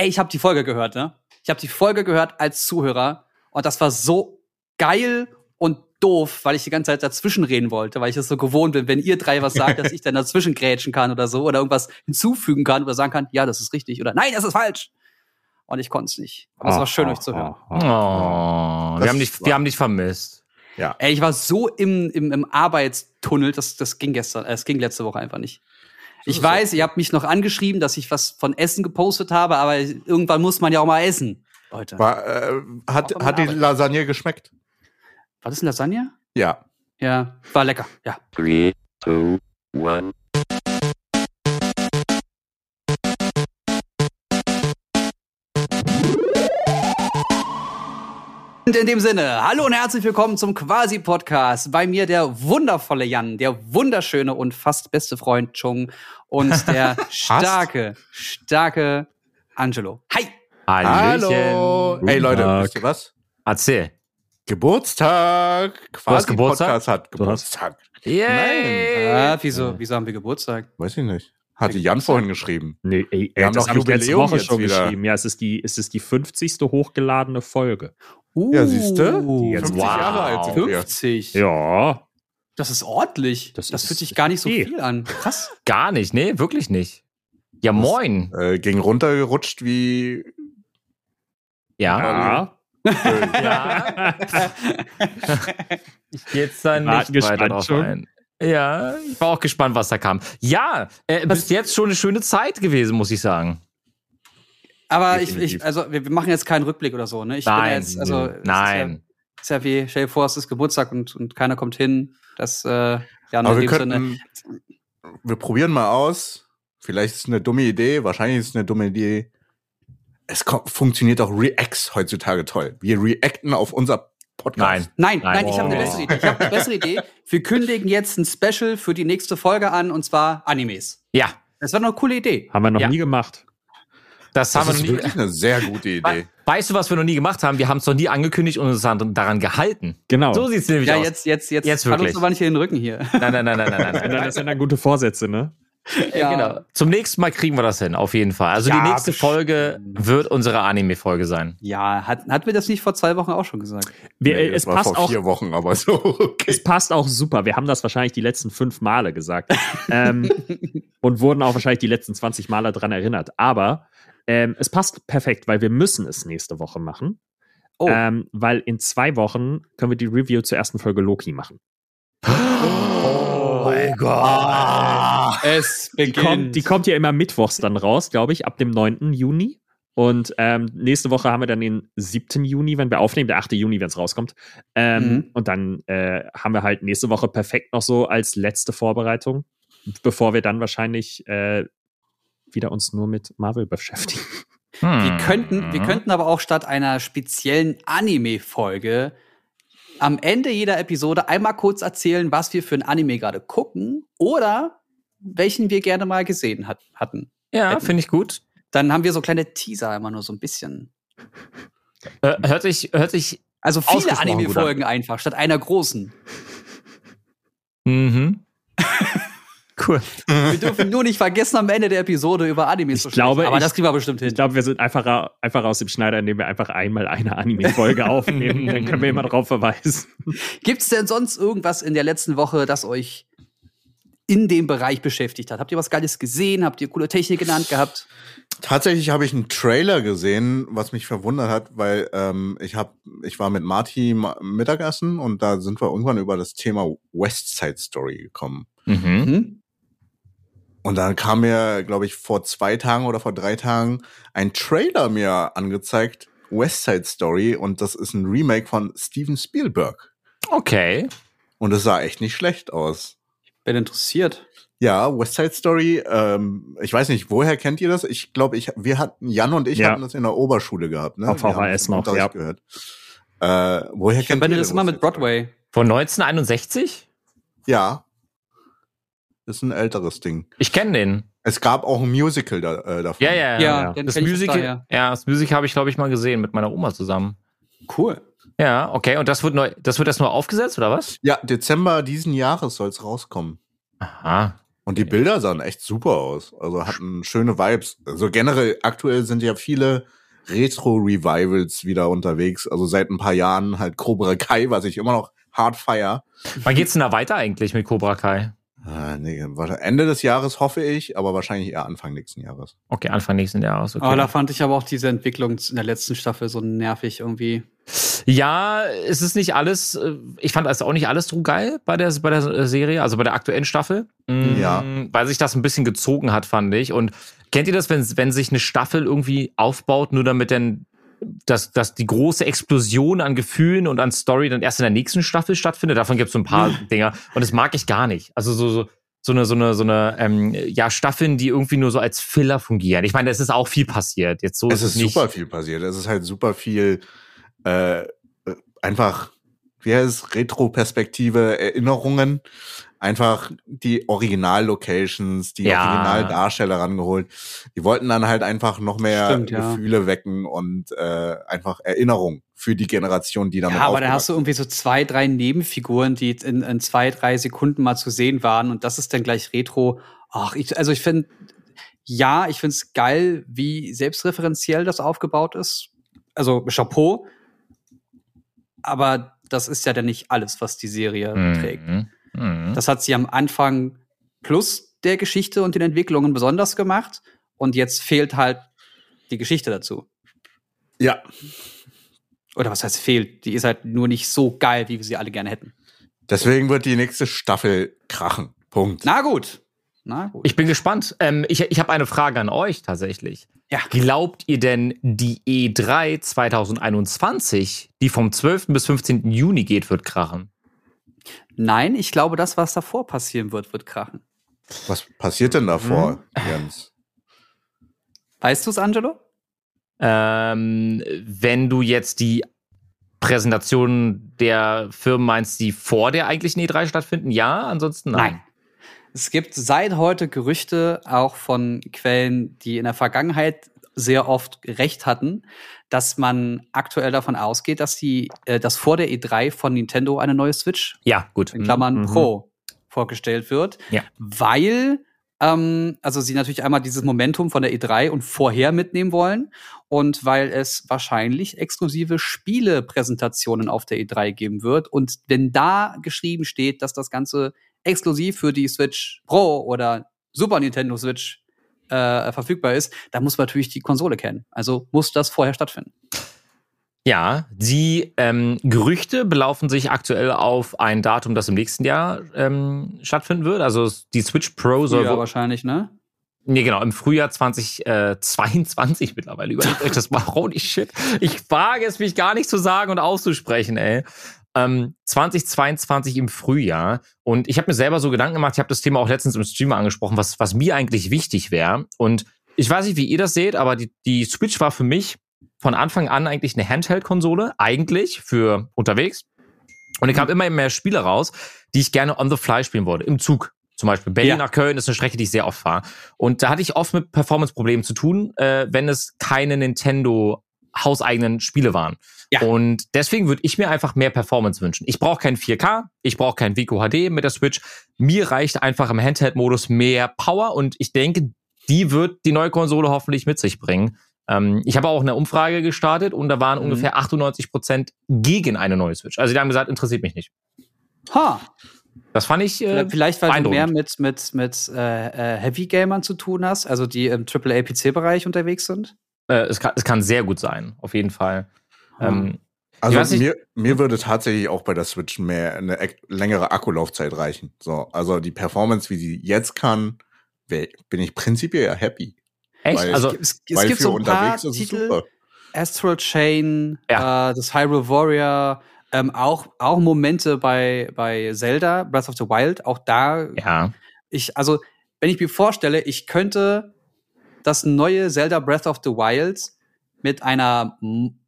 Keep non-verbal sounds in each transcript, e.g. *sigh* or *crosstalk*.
ey, ich habe die Folge gehört, ne? Ich habe die Folge gehört als Zuhörer und das war so geil und doof, weil ich die ganze Zeit dazwischen reden wollte, weil ich es so gewohnt bin, wenn ihr drei was sagt, dass ich dann dazwischen grätschen kann oder so oder irgendwas hinzufügen kann oder sagen kann, ja, das ist richtig oder nein, das ist falsch. Und ich konnte es nicht. Aber es war schön, euch zu hören. Oh, wir, haben dich, wir haben dich vermisst. Ja. Ey, ich war so im, im, im Arbeitstunnel, das, das ging gestern, äh, es ging letzte Woche einfach nicht. Ich weiß, ihr habt mich noch angeschrieben, dass ich was von Essen gepostet habe, aber irgendwann muss man ja auch mal essen. Leute. War, äh, hat hat die Lasagne geschmeckt? War das eine Lasagne? Ja. Ja, war lecker, ja. 3, 2, 1. Und in dem Sinne, hallo und herzlich willkommen zum Quasi-Podcast. Bei mir der wundervolle Jan, der wunderschöne und fast beste Freund Chung und der *laughs* starke, starke Angelo. Hi! Hallöchen. Hallo! Ey Leute, wisst ihr was? Erzähl. Geburtstag. Quasi Geburtstag? Podcast hat Geburtstag. Yay! Nein. Ah, wieso, wieso haben wir Geburtstag? Weiß ich nicht. Hatte Jan vorhin geschrieben. Nee, ey, wir haben das habe ich letzte Woche schon wieder. geschrieben. Ja, es ist die, es ist die 50. hochgeladene Folge. Uh, ja, siehst du? 50 wow. Jahre alt sind 50? Wir. Ja. Das ist ordentlich. Das, das fühlt sich gar nicht so okay. viel an. Krass. *laughs* Gar nicht, nee, wirklich nicht. Ja, moin. Das, äh, ging runtergerutscht wie. Ja. Ja. ja. *laughs* ich gehe jetzt da nicht weiter drauf schon. ein. Ja, ich war auch gespannt, was da kam. Ja, äh, bis jetzt schon eine schöne Zeit gewesen, muss ich sagen. Aber ich, ich, also wir machen jetzt keinen Rückblick oder so, ne? Ich nein, jetzt, also nein. Ist ja, ist ja wie, stell dir vor, es ist Geburtstag und, und keiner kommt hin. Das, äh, ja, Aber wir, könnten, wir probieren mal aus. Vielleicht ist es eine dumme Idee, wahrscheinlich ist es eine dumme Idee. Es funktioniert auch Reacts heutzutage toll. Wir reacten auf unser Podcast. Nein, nein, nein, ich habe eine bessere Idee. Ich habe eine bessere Idee. Wir kündigen jetzt ein Special für die nächste Folge an und zwar Animes. Ja. Das war eine coole Idee. Haben wir noch Ja. nie gemacht. Das, haben Das wir ist noch nie. wirklich eine sehr gute Idee. Weißt du, was wir noch nie gemacht haben? Wir haben es noch nie angekündigt und uns daran daran gehalten. Genau. So sieht's nämlich Ja, aus. jetzt, jetzt, jetzt, Jetzt fall uns wirklich. aber nicht in den Rücken hier. Nein, nein, nein, nein, nein, nein. Nein. *laughs* das sind dann gute Vorsätze, ne? *laughs* Ja, genau. Zum nächsten Mal kriegen wir das hin, auf jeden Fall. Also Ja, die nächste bestimmt. Folge wird unsere Anime-Folge sein. Ja, hat, hatten wir das nicht vor zwei Wochen auch schon gesagt? Wir, Nee, äh, das es war passt vor auch. vier Wochen, aber so okay. Es passt auch super. Wir haben das wahrscheinlich die letzten fünf Male gesagt. *laughs* ähm, und wurden auch wahrscheinlich die letzten 20 Male dran erinnert. Aber ähm, es passt perfekt, weil wir müssen es nächste Woche machen. Oh, Ähm, weil in zwei Wochen können wir die Review zur ersten Folge Loki machen. *gasps* Oh mein Gott. es Die kommt, die kommt ja immer mittwochs dann raus, glaube ich, ab dem 9. Juni. Und ähm, nächste Woche haben wir dann den 7. Juni, wenn wir aufnehmen, der 8. Juni, wenn es rauskommt. Ähm, Mhm. Und dann äh, haben wir halt nächste Woche perfekt noch so als letzte Vorbereitung, bevor wir dann wahrscheinlich äh, wieder uns nur mit Marvel beschäftigen. Hm. Wir könnten, wir könnten aber auch statt einer speziellen Anime-Folge am Ende jeder Episode einmal kurz erzählen, was wir für ein Anime gerade gucken oder welchen wir gerne mal gesehen hat, hatten. Ja, finde ich gut. Dann haben wir so kleine Teaser immer nur so ein bisschen. Äh, hört sich, hört sich. Also viele Anime-Folgen einfach, statt einer großen. Mhm. *laughs* Cool. Wir dürfen nur nicht vergessen, am Ende der Episode über Animes Ich zu sprechen. glaube, Aber ich- das kriegen wir bestimmt hin. Ich glaube, wir sind einfacher, einfacher aus dem Schneider, indem wir einfach einmal eine Anime-Folge *laughs* aufnehmen. Dann können wir immer darauf verweisen. Gibt es denn sonst irgendwas in der letzten Woche, das euch in dem Bereich beschäftigt hat? Habt ihr was Geiles gesehen? Habt ihr coole Technik in der Hand gehabt? Tatsächlich habe ich einen Trailer gesehen, was mich verwundert hat, weil ähm, ich hab, ich war mit Marty ma- Mittagessen und da sind wir irgendwann über das Thema West Side Story gekommen. Mhm. Und dann kam mir, glaube ich, vor zwei Tagen oder vor drei Tagen ein Trailer mir angezeigt, West Side Story, und das ist ein Remake von Steven Spielberg. Okay. Und es sah echt nicht schlecht aus. Bin interessiert. Ja, West Side Story, ähm, ich weiß nicht, woher kennt ihr das? Ich glaube, ich, wir hatten, Jan und ich Ja. hatten das in der Oberschule gehabt, ne? Auf VHS das noch, ja. Gehört. Äh, woher Ich kennt ihr das immer West mit Side Story? Broadway. Von 1961? Ja. Das ist ein älteres Ding. Ich kenne den. Es gab auch ein Musical da, äh, davon. Ja, ja, Ja, ja. Das Musical, daher. ja, das Musical habe ich, glaube ich, mal gesehen mit meiner Oma zusammen. Cool. Ja, okay. Und das wird neu, das wird erst nur aufgesetzt, oder was? Ja, Dezember diesen Jahres soll es rauskommen. Aha. Und die Bilder sahen echt super aus. Also hatten schöne Vibes. Also generell, aktuell sind ja viele Retro-Revivals wieder unterwegs. Also seit ein paar Jahren halt Cobra Kai, was ich immer noch hart feier. Wann geht's denn da weiter eigentlich mit Cobra Kai? Ah, nee, Ende des Jahres hoffe ich, aber wahrscheinlich eher Anfang nächsten Jahres. Okay, Anfang nächsten Jahres. Okay. Oh, da fand ich aber auch diese Entwicklung in der letzten Staffel so nervig irgendwie. Ja, es ist nicht alles, äh, ich fand also auch nicht alles so geil bei der, bei der Serie, also bei der aktuellen Staffel. Ja. Mm, Weil sich das ein bisschen gezogen hat, fand ich. Und kennt ihr das, wenn, wenn sich eine Staffel irgendwie aufbaut, nur damit dann dass, dass die große Explosion an Gefühlen und an Story dann erst in der nächsten Staffel stattfindet. Davon gibt es so ein paar Dinger. Und das mag ich gar nicht. Also so, so, so eine, so eine, so eine, ähm, ja, Staffeln, die irgendwie nur so als Filler fungieren. Ich meine, es ist auch viel passiert. Jetzt so es ist nicht. super viel passiert. Es ist halt super viel äh, einfach, wie heißt es, Retro-Perspektive, Erinnerungen. Einfach die Original-Locations, die Ja. Originaldarsteller rangeholt. Die wollten dann halt einfach noch mehr Stimmt, ja. Gefühle wecken und äh, einfach Erinnerung für die Generation, die damit Ja, aber da hast du irgendwie so zwei, drei Nebenfiguren, die in, in zwei, drei Sekunden mal zu sehen waren und das ist dann gleich Retro. Ach, ich, also ich finde, ja, ich finde es geil, wie selbstreferenziell das aufgebaut ist. Also Chapeau. Aber das ist ja dann nicht alles, was die Serie trägt. Mhm. Das hat sie am Anfang plus der Geschichte und den Entwicklungen besonders gemacht. Und jetzt fehlt halt die Geschichte dazu. Ja, Oder was heißt fehlt? Die ist halt nur nicht so geil, wie wir sie alle gerne hätten. deswegen wird die nächste Staffel krachen. Punkt. Na gut. Na gut. Ich bin gespannt. Ähm, ich ich habe eine Frage an euch tatsächlich. Ja. Glaubt ihr denn, die E3 2021, die vom 12. bis 15. Juni geht, wird krachen? Nein, ich glaube, das, was davor passieren wird, wird krachen. Was passiert denn davor, Mhm. Jens? Weißt du es, Angelo? Ähm, wenn du jetzt die Präsentation der Firmen meinst, die vor der eigentlichen E3 stattfinden, ja, ansonsten nein. Es gibt seit heute Gerüchte, auch von Quellen, die in der Vergangenheit sehr oft recht hatten, dass man aktuell davon ausgeht, dass die, äh, dass vor der E3 von Nintendo eine neue Switch Ja, gut. in Klammern Mhm. Pro vorgestellt wird. Ja. Weil, ähm, also sie natürlich einmal dieses Momentum von der E3 und vorher mitnehmen wollen und weil es wahrscheinlich exklusive Spielepräsentationen auf der E3 geben wird. Und wenn da geschrieben steht, dass das Ganze exklusiv für die Switch Pro oder Super Nintendo Switch äh, verfügbar ist, dann muss man natürlich die Konsole kennen. Also muss das vorher stattfinden. Ja, die ähm, Gerüchte belaufen sich aktuell auf ein Datum, das im nächsten Jahr ähm, stattfinden wird. Also die Switch Pro soll Ja, wahrscheinlich, ne? Nee, genau, im Frühjahr 2022 *laughs* mittlerweile. Überlegt euch das mal, holy shit. Ich wage es, mich gar nicht zu sagen und auszusprechen, ey. Ähm, 2022 im Frühjahr. Und ich habe mir selber so Gedanken gemacht, ich habe das Thema auch letztens im Streamer angesprochen, was, was mir eigentlich wichtig wäre. Und ich weiß nicht, wie ihr das seht, aber die, die Switch war für mich von Anfang an eigentlich eine Handheld-Konsole, eigentlich für unterwegs. Und es kam immer mehr Spiele raus, die ich gerne on the fly spielen wollte, im Zug. Zum Beispiel Berlin Ja. nach Köln ist eine Strecke, die ich sehr oft fahre. Und da hatte ich oft mit Performance-Problemen zu tun, äh, wenn es keine Nintendo hauseigenen Spiele waren. Ja. Und deswegen würde ich mir einfach mehr Performance wünschen. Ich brauche kein 4K, ich brauche kein Vico HD mit der Switch. Mir reicht einfach im Handheld-Modus mehr Power und ich denke, die wird die neue Konsole hoffentlich mit sich bringen. Ähm, ich habe auch eine Umfrage gestartet und da waren Mhm. ungefähr 98 Prozent gegen eine neue Switch. Also die haben gesagt, interessiert mich nicht. Ha, Das fand ich äh, Vielleicht, weil du mehr mit, mit, mit äh, äh, Heavy Gamern zu tun hast, also die im AAA-PC-Bereich unterwegs sind. Äh, es, kann, es kann sehr gut sein, auf jeden Fall. Ähm, Also mir, mir würde tatsächlich auch bei der Switch mehr eine längere Akkulaufzeit reichen. So, also die Performance, wie sie jetzt kann, bin ich prinzipiell ja happy. echt? weil- Also Es, es Weil gibt für so ein paar unterwegs ist es Titel, super. Astral Chain, Ja. äh, das Hyrule Warrior, ähm, auch, auch Momente bei, bei Zelda, Breath of the Wild, auch da, ja. ich, also, wenn ich mir vorstelle, ich könnte das neue Zelda Breath of the Wild mit einer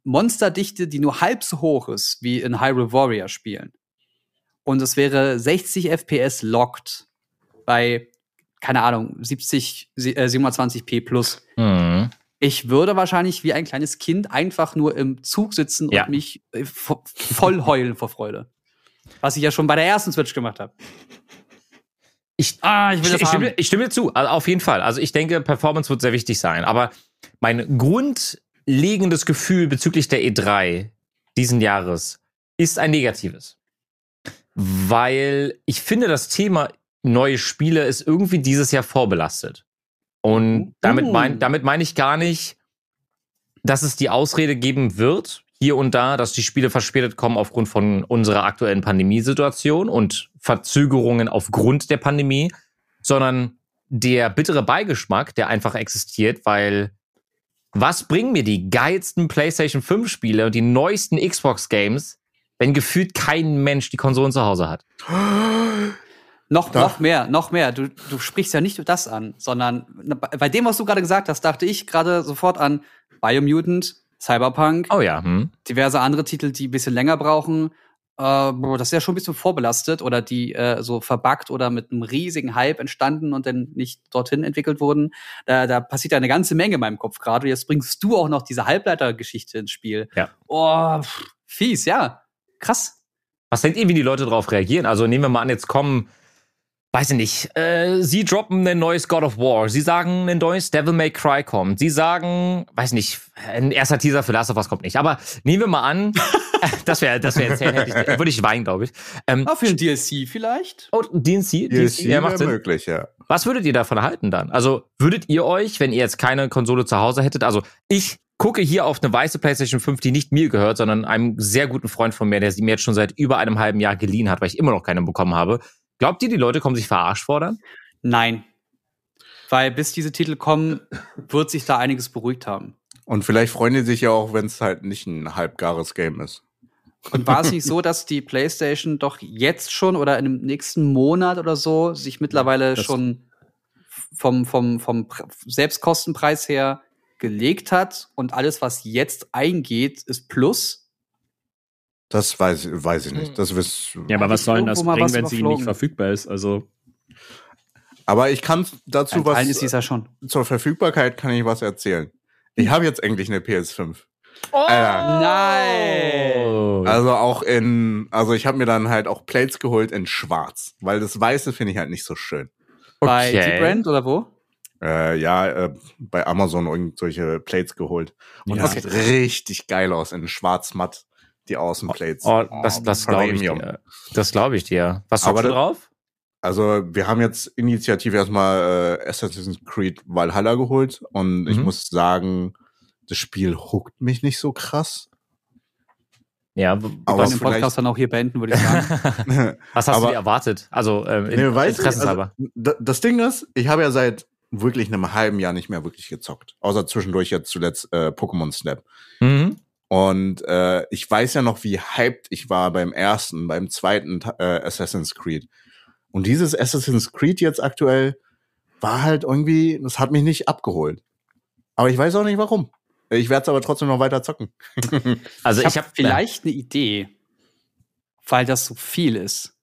Monsterdichte, die nur halb so hoch ist wie in Hyrule Warrior spielen. Und es wäre 60 FPS locked bei, keine Ahnung, 70, sie- äh, 720p plus. Mhm. Ich würde wahrscheinlich wie ein kleines Kind einfach nur im Zug sitzen Ja. und mich äh, vo- voll heulen vor Freude. Was ich ja schon bei der ersten Switch gemacht habe. Ich, Ah, ich will ich, das ich, stimme, ich stimme dir zu, also auf jeden Fall. Also ich denke, Performance wird sehr wichtig sein. Aber mein grundlegendes Gefühl bezüglich der E3 diesen Jahres ist ein negatives. Weil ich finde, das Thema neue Spiele ist irgendwie dieses Jahr vorbelastet. Und damit Uh. mein, damit meine ich gar nicht, dass es die Ausrede geben wird, hier und da, dass die Spiele verspätet kommen aufgrund von unserer aktuellen Pandemiesituation und Verzögerungen aufgrund der Pandemie, sondern der bittere Beigeschmack, der einfach existiert, weil was bringen mir die geilsten PlayStation 5 Spiele und die neuesten Xbox Games, wenn gefühlt kein Mensch die Konsolen zu Hause hat? Noch, noch mehr, noch mehr. Du, du sprichst ja nicht nur das an, sondern bei dem, was du gerade gesagt hast, dachte ich gerade sofort an Biomutant, Cyberpunk, Oh ja, hm. diverse andere Titel, die ein bisschen länger brauchen. Äh, das ist ja schon ein bisschen vorbelastet oder die äh, so verbuggt oder mit einem riesigen Hype entstanden und dann nicht dorthin entwickelt wurden. Da, da passiert ja eine ganze Menge in meinem Kopf gerade. Jetzt bringst du auch noch diese Halbleitergeschichte ins Spiel. Ja. Oh, pff, fies, ja. Krass. Was denkt ihr, wie die Leute darauf reagieren? Also nehmen wir mal an, jetzt kommen, weiß ich nicht, äh, sie droppen ein neues God of War, sie sagen, ein neues Devil May Cry kommt, sie sagen, weiß nicht, ein erster Teaser für Last of Us kommt nicht. Aber nehmen wir mal an, *laughs* das wäre, das wäre, ich, würde ich weinen, glaube ich. Ähm, für ein DLC vielleicht? oh, DNC, DLC ja, macht Sinn. möglich, ja. Was würdet ihr davon halten dann? Also würdet ihr euch, wenn ihr jetzt keine Konsole zu Hause hättet, also ich gucke hier auf eine weiße PlayStation 5, die nicht mir gehört, sondern einem sehr guten Freund von mir, der sie mir jetzt schon seit über einem halben Jahr geliehen hat, weil ich immer noch keine bekommen habe. Glaubt ihr, die Leute kommen sich verarscht vor dann? Nein. Weil bis diese Titel kommen, wird sich da einiges beruhigt haben. Und vielleicht freuen die sich ja auch, wenn es halt nicht ein halbgares Game ist. Und war es nicht so, dass die PlayStation doch jetzt schon oder in dem nächsten Monat oder so sich mittlerweile das- schon vom, vom, vom Pre- Selbstkostenpreis her gelegt hat und alles, was jetzt eingeht, ist Plus? Das weiß, weiß ich nicht. Das wiss, Ja, aber was soll denn das bringen, was wenn sie nicht verfügbar ist? Also, aber ich kann dazu Ein Teil ist was dieser schon. zur Verfügbarkeit kann ich was erzählen. Ich habe jetzt endlich eine PS5. Oh! Alter. Nein! Also auch in, also ich habe mir dann halt auch Plates geholt in Schwarz, weil das Weiße finde ich halt nicht so schön. Bei Okay. T-Brand oder wo? Äh, ja, äh, bei Amazon irgendwelche Plates geholt. Und Ja. das sieht richtig geil aus in schwarz-matt, die Außenplates. Oh, das, das glaube ich dir. Das glaube ich dir. Was Aber hast du drauf? Also wir haben jetzt initiativ erstmal äh, Assassin's Creed Valhalla geholt und ich Mhm. muss sagen, das Spiel huckt mich nicht so krass. Ja, Aber den Podcast dann auch hier beenden, würde ich sagen. *laughs* *laughs* was hast du aber- dir erwartet? Also ähm, in, Nee, weiß interessenshalber. also, das Ding ist, ich habe ja seit wirklich einem halben Jahr nicht mehr wirklich gezockt. Außer zwischendurch jetzt zuletzt äh, Pokémon Snap. mhm. Und äh, ich weiß ja noch, wie hyped ich war beim ersten, beim zweiten äh, Assassin's Creed. Und dieses Assassin's Creed jetzt aktuell war halt irgendwie, das hat mich nicht abgeholt. Aber ich weiß auch nicht warum. Ich werde es aber trotzdem noch weiter zocken. *laughs* Also ich habe habe vielleicht eine Idee, weil das so viel ist.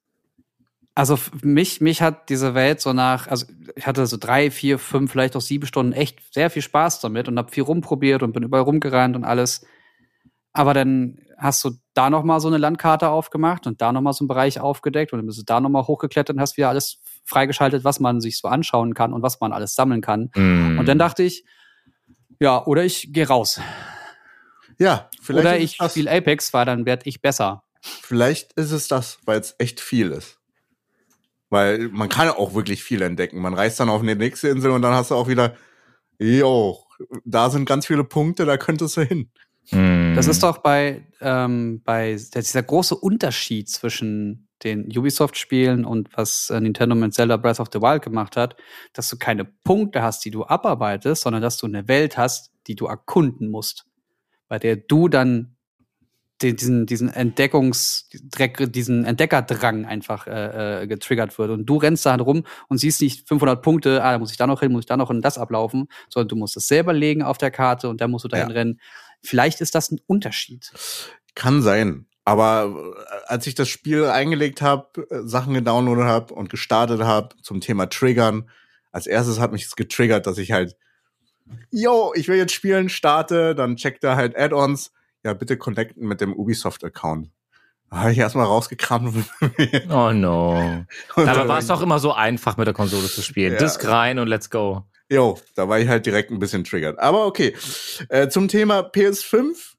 Also mich, mich hat diese Welt so nach, also ich hatte so drei, vier, fünf, vielleicht auch sieben Stunden echt sehr viel Spaß damit und habe viel rumprobiert und bin überall rumgerannt und alles. Aber dann hast du da noch mal so eine Landkarte aufgemacht und da noch mal so einen Bereich aufgedeckt und dann bist du da noch mal hochgeklettert und hast wieder alles freigeschaltet, was man sich so anschauen kann und was man alles sammeln kann. Mhm. Und dann dachte ich, ja, oder ich gehe raus. Ja, vielleicht oder ich spiele Apex, weil dann werd ich besser. Vielleicht ist es das, weil es echt viel ist. Weil man kann auch wirklich viel entdecken. Man reist dann auf eine nächste Insel und dann hast du auch wieder, jo, da sind ganz viele Punkte, da könntest du hin. Das ist doch bei, ähm, bei dieser große Unterschied zwischen den Ubisoft-Spielen und was äh, Nintendo mit Zelda Breath of the Wild gemacht hat, dass du keine Punkte hast, die du abarbeitest, sondern dass du eine Welt hast, die du erkunden musst, bei der du dann den, diesen, diesen Entdeckungsdreck, diesen Entdeckerdrang einfach äh, äh, getriggert wird. Und du rennst da halt rum und siehst nicht 500 Punkte, ah, da muss ich da noch hin, muss ich da noch hin, das ablaufen, sondern du musst es selber legen auf der Karte und dann musst du dahin Ja. rennen. Vielleicht ist das ein Unterschied. Kann sein. Aber äh, als ich das Spiel eingelegt habe, Sachen gedownloadet habe und gestartet habe zum Thema Triggern, als erstes hat mich es getriggert, dass ich halt, yo, ich will jetzt spielen, starte, dann checkt er halt Add-ons, ja, bitte connecten mit dem Ubisoft-Account. Habe ich erstmal rausgekramt. *laughs* Oh no. Aber war es doch immer so einfach, mit der Konsole zu spielen. Ja. Disk rein und let's go. Jo, da war ich halt direkt ein bisschen triggert. Aber okay. Äh, zum Thema PS5.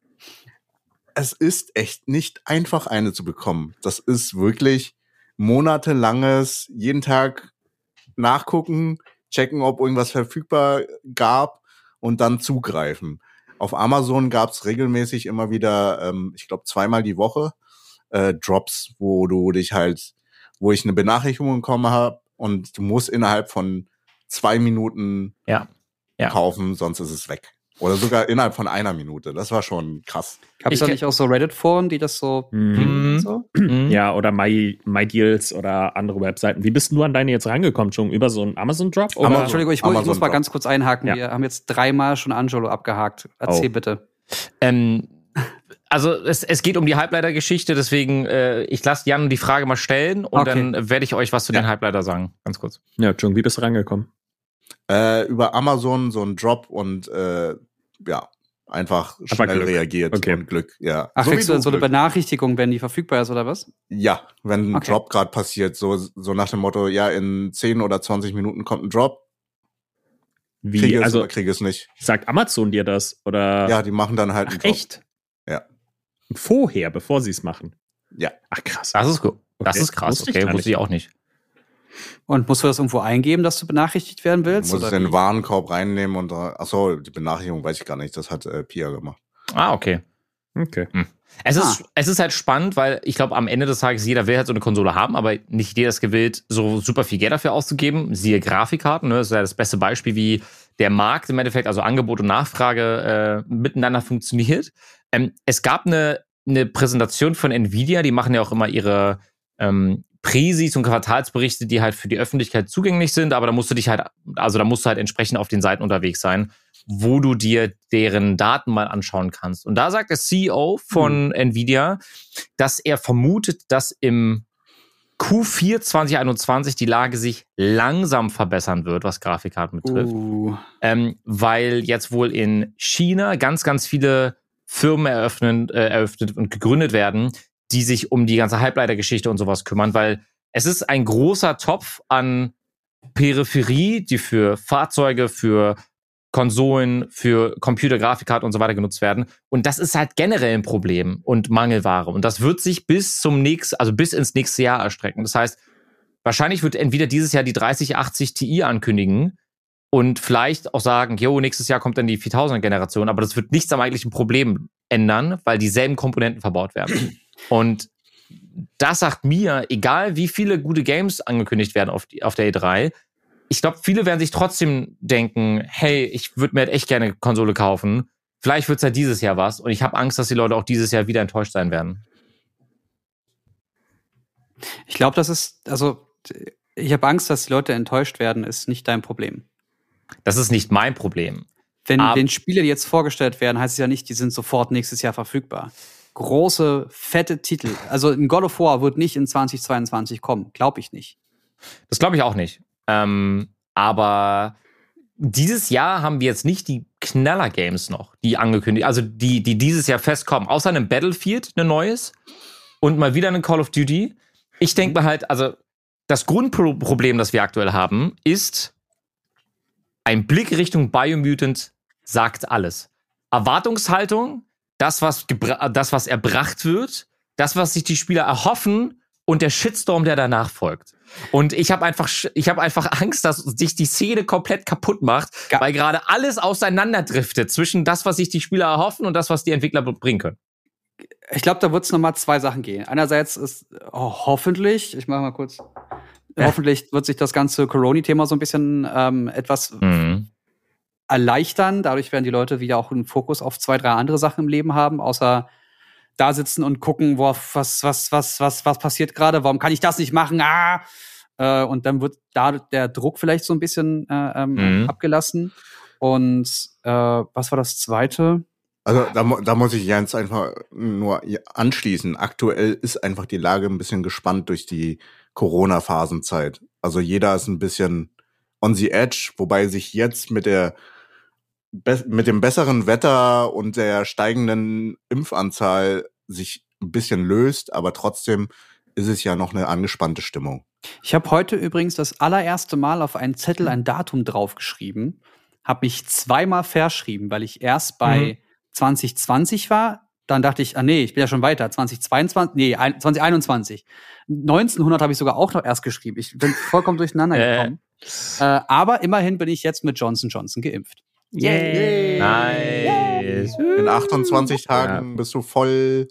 Es ist echt nicht einfach, eine zu bekommen. Das ist wirklich monatelanges, jeden Tag nachgucken, checken, ob irgendwas verfügbar gab und dann zugreifen. Auf Amazon gab's regelmäßig immer wieder, ähm, ich glaube, zweimal die Woche äh, Drops, wo du dich halt, wo ich eine Benachrichtigung bekommen habe und du musst innerhalb von zwei Minuten Ja. Ja. kaufen, sonst ist es weg. Oder sogar innerhalb von einer Minute. Das war schon krass. Gab es Ich da nicht auch so Reddit-Foren, die das so Mhm. so? Mhm. Ja, oder My, MyDeals oder andere Webseiten. Wie bist du an deine jetzt rangekommen? Schon über so einen Amazon-Drop? Amazon. Entschuldigung, ich, muss- ich Amazon muss mal Drop. ganz kurz einhaken. Ja. Wir haben jetzt dreimal schon Angelo abgehakt. Erzähl Oh. bitte. Ähm, also es, es geht um die Halbleitergeschichte, deswegen äh, ich lasse Jan die Frage mal stellen und Okay. dann werde ich euch was zu den Halbleiter sagen. Ganz kurz. Ja, Entschuldigung, wie bist du rangekommen? Äh, über Amazon so ein Drop und äh, ja, einfach schnell Glück. reagiert Okay. und Glück, ja. Ach, So kriegst du dann so eine. Benachrichtigung, wenn die verfügbar ist, oder was? Ja, wenn ein Okay. Drop gerade passiert, so, so nach dem Motto, ja, in 10 oder 20 Minuten kommt ein Drop, Wie? kriege es also oder kriege es nicht. sagt Amazon dir das? Oder? Ja, die machen dann halt Ach, einen Drop. echt? Ja. Vorher, bevor sie es machen. Ja. Ach krass. Das ist gut. Das Okay. ist krass. Okay, wusste ich auch nicht. Und musst du das irgendwo eingeben, dass du benachrichtigt werden Du willst? musst es oder den Warenkorb reinnehmen und, äh, ach so, die Benachrichtigung weiß ich gar nicht, das hat äh, Pia gemacht. Ah, okay. Okay. Es Ah. ist, es ist halt spannend, weil ich glaube, am Ende des Tages jeder will halt so eine Konsole haben, aber nicht jeder ist gewillt, so super viel Geld dafür auszugeben. Siehe Grafikkarten, ne? das ist ja das beste Beispiel, wie der Markt im Endeffekt, also Angebot und Nachfrage äh, miteinander funktioniert. Ähm, es gab eine, eine Präsentation von Nvidia, die machen ja auch immer ihre ähm, Präsis und Quartalsberichte, die halt für die Öffentlichkeit zugänglich sind, aber da musst du dich halt, also da musst du halt entsprechend auf den Seiten unterwegs sein, wo du dir deren Daten mal anschauen kannst. Und da sagt der CEO von Nvidia, dass er vermutet, dass im Q4 2021 die Lage sich langsam verbessern wird, was Grafikkarten betrifft. Uh, ähm, weil jetzt wohl in China ganz, ganz viele Firmen eröffnen, äh, eröffnet und gegründet werden, die sich um die ganze Halbleitergeschichte und sowas kümmern, weil es ist ein großer Topf an Peripherie, die für Fahrzeuge, für Konsolen, für Computer, Grafikkarten und so weiter genutzt werden. Und das ist halt generell ein Problem und Mangelware. Und das wird sich bis zum nächsten, also bis ins nächste Jahr erstrecken. Das heißt, wahrscheinlich wird entweder dieses Jahr die 3080 Ti ankündigen, und vielleicht auch sagen, jo, nächstes Jahr kommt dann die 4000er-Generation, aber das wird nichts am eigentlichen Problem ändern, weil dieselben Komponenten verbaut werden. Und das sagt mir, egal wie viele gute Games angekündigt werden auf, die, auf der E3, ich glaube, viele werden sich trotzdem denken, hey, ich würde mir halt echt gerne eine Konsole kaufen. Vielleicht wird's ja dieses Jahr was und ich habe Angst, dass die Leute auch dieses Jahr wieder enttäuscht sein werden. ich glaube, das ist, also, ich habe Angst, dass die Leute enttäuscht werden, ist nicht dein Problem. Das ist nicht mein Problem. Wenn, wenn Spiele, die jetzt vorgestellt werden, heißt es ja nicht, die sind sofort nächstes Jahr verfügbar. Große, fette Titel. Also ein God of War wird nicht in 2022 kommen. Glaube ich nicht. Das glaube ich auch nicht. Ähm, aber dieses Jahr haben wir jetzt nicht die Knaller-Games noch, die angekündigt, also die, die dieses Jahr festkommen. Außer einem Battlefield, ein neues. Und mal wieder ein Call of Duty. Ich denke mir halt, also das Grundproblem, das wir aktuell haben, ist ein Blick Richtung Biomutant sagt alles. Erwartungshaltung, das was, das, was erbracht wird, das, was sich die Spieler erhoffen und der Shitstorm, der danach folgt. Und ich habe einfach, ich habe einfach Angst, dass sich die Szene komplett kaputt macht, Ga- weil gerade alles auseinanderdriftet zwischen das, was sich die Spieler erhoffen und das, was die Entwickler bringen können. Ich glaube, da wird es nochmal zwei Sachen gehen. Einerseits ist oh, hoffentlich, ich mache mal kurz, hoffentlich wird sich das ganze Corona-Thema so ein bisschen ähm, etwas Mhm. Erleichtern. Dadurch werden die Leute wieder auch einen Fokus auf zwei, drei andere Sachen im Leben haben, außer da sitzen und gucken, wo, was, was, was, was, was passiert gerade, warum kann ich das nicht machen? Ah! Äh, und dann wird da der Druck vielleicht so ein bisschen äh, ähm, Mhm. abgelassen. Und äh, was war das zweite? Also da, da muss ich Jens einfach nur anschließen. Aktuell ist einfach die Lage ein bisschen gespannt durch die Corona-Phasenzeit. Also jeder ist ein bisschen on the edge, wobei sich jetzt mit der mit dem besseren Wetter und der steigenden Impfanzahl sich ein bisschen löst, aber trotzdem ist es ja noch eine angespannte Stimmung. Ich habe heute übrigens das allererste Mal auf einen Zettel ein Datum draufgeschrieben, habe mich zweimal verschrieben, weil ich erst bei 2020 war. Dann dachte ich, ah nee, ich bin ja schon weiter. 2022, nee, ein- 2021. 1900 habe ich sogar auch noch erst geschrieben. Ich bin vollkommen durcheinander *laughs* Äh. gekommen. Äh, aber immerhin bin ich jetzt mit Johnson Johnson geimpft. Yay. Nice. In 28 Tagen bist du voll,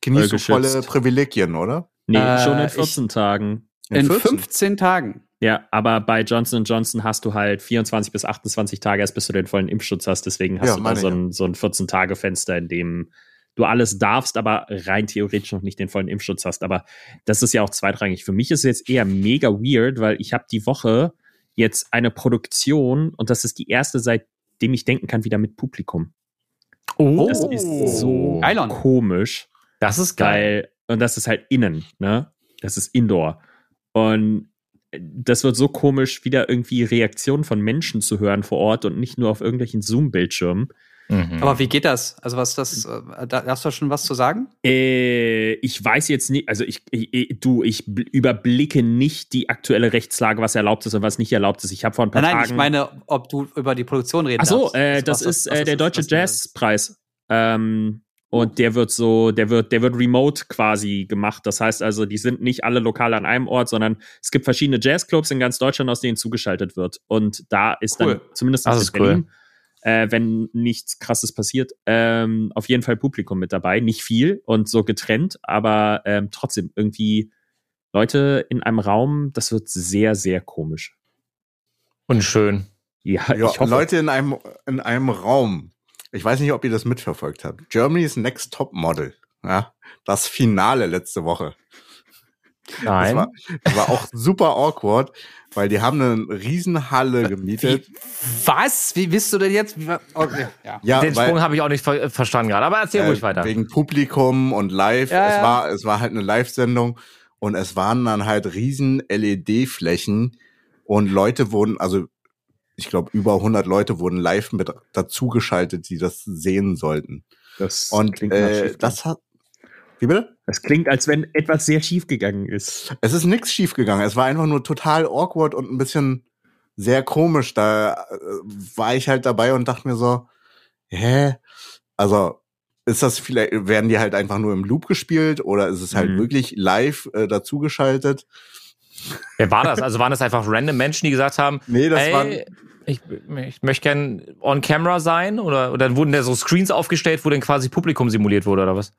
genießt du Voll volle. Privilegien, oder? Nee, Äh, schon in ich- 14 Tagen. In 14. 15 Tagen. Ja, aber bei Johnson Johnson hast du halt 24 bis 28 Tage erst, bis du den vollen Impfschutz hast. Deswegen hast Ja, du da meine so ich, ein, so ein 14-Tage-Fenster, in dem du alles darfst, aber rein theoretisch noch nicht den vollen Impfschutz hast. Aber das ist ja auch zweitrangig. Für mich ist es jetzt eher mega weird, weil ich habe die Woche jetzt eine Produktion und das ist die erste, seitdem ich denken kann, wieder mit Publikum. Oh, Das ist so Geilon. komisch Das ist geil. geil. Und das ist halt innen, ne? Das ist Indoor. Und das wird so komisch, wieder irgendwie Reaktionen von Menschen zu hören vor Ort und nicht nur auf irgendwelchen Zoom-Bildschirmen. Mhm. Aber wie geht das? Also was das, äh, da darfst du schon was zu sagen? Äh, ich weiß jetzt nicht, also ich, ich du, ich bl- überblicke nicht die aktuelle Rechtslage, was erlaubt ist und was nicht erlaubt ist. Ich habe vor ein paar Nein, nein, Tagen. ich meine, ob du über die Produktion reden Ach so, äh, Also das was ist was äh, der das? Deutsche Was ist. Jazzpreis. Ähm, und der wird so, der wird, der wird remote quasi gemacht. Das heißt also, die sind nicht alle lokal an einem Ort, sondern es gibt verschiedene Jazzclubs in ganz Deutschland, aus denen zugeschaltet wird. Und da ist Cool. dann zumindest Das in ist Berlin, äh, wenn nichts krasses passiert, ähm, auf jeden Fall Publikum mit dabei. Nicht viel und so getrennt, aber ähm, trotzdem irgendwie Leute in einem Raum, das wird sehr, sehr komisch. Und schön. Ja, Ja, ich hoffe. Leute in einem, in einem Raum. Ich weiß nicht, ob ihr das mitverfolgt habt. Germany's Next Top Model. Ja, das Finale letzte Woche. Das Nein. war, das war auch super awkward, weil die haben eine Riesenhalle gemietet. Was? Wie bist du denn jetzt? Wie, okay, ja. Ja, Den weil- Sprung habe ich auch nicht ver verstanden gerade. Aber erzähl Äh, ruhig weiter. Wegen Publikum und live. Ja, es ja. war, es war halt eine Live-Sendung und es waren dann halt riesen LED-Flächen und Leute wurden, also ich glaube über 100 Leute wurden live mit dazugeschaltet, die das sehen sollten. das Und äh, das hat, wie bitte? Das klingt, als wenn etwas sehr schief gegangen ist. Es ist nichts schiefgegangen. Es war einfach nur total awkward und ein bisschen sehr komisch. Da äh, war ich halt dabei und dachte mir so, hä? Also, ist das vielleicht, werden die halt einfach nur im Loop gespielt oder ist es halt Mhm. wirklich live äh, dazugeschaltet? Wer war das? Also waren das einfach random Menschen, die gesagt haben, Nee, das ey, waren, ich, ich möchte gern on camera sein? Oder, oder wurden da so Screens aufgestellt, wo dann quasi Publikum simuliert wurde oder was?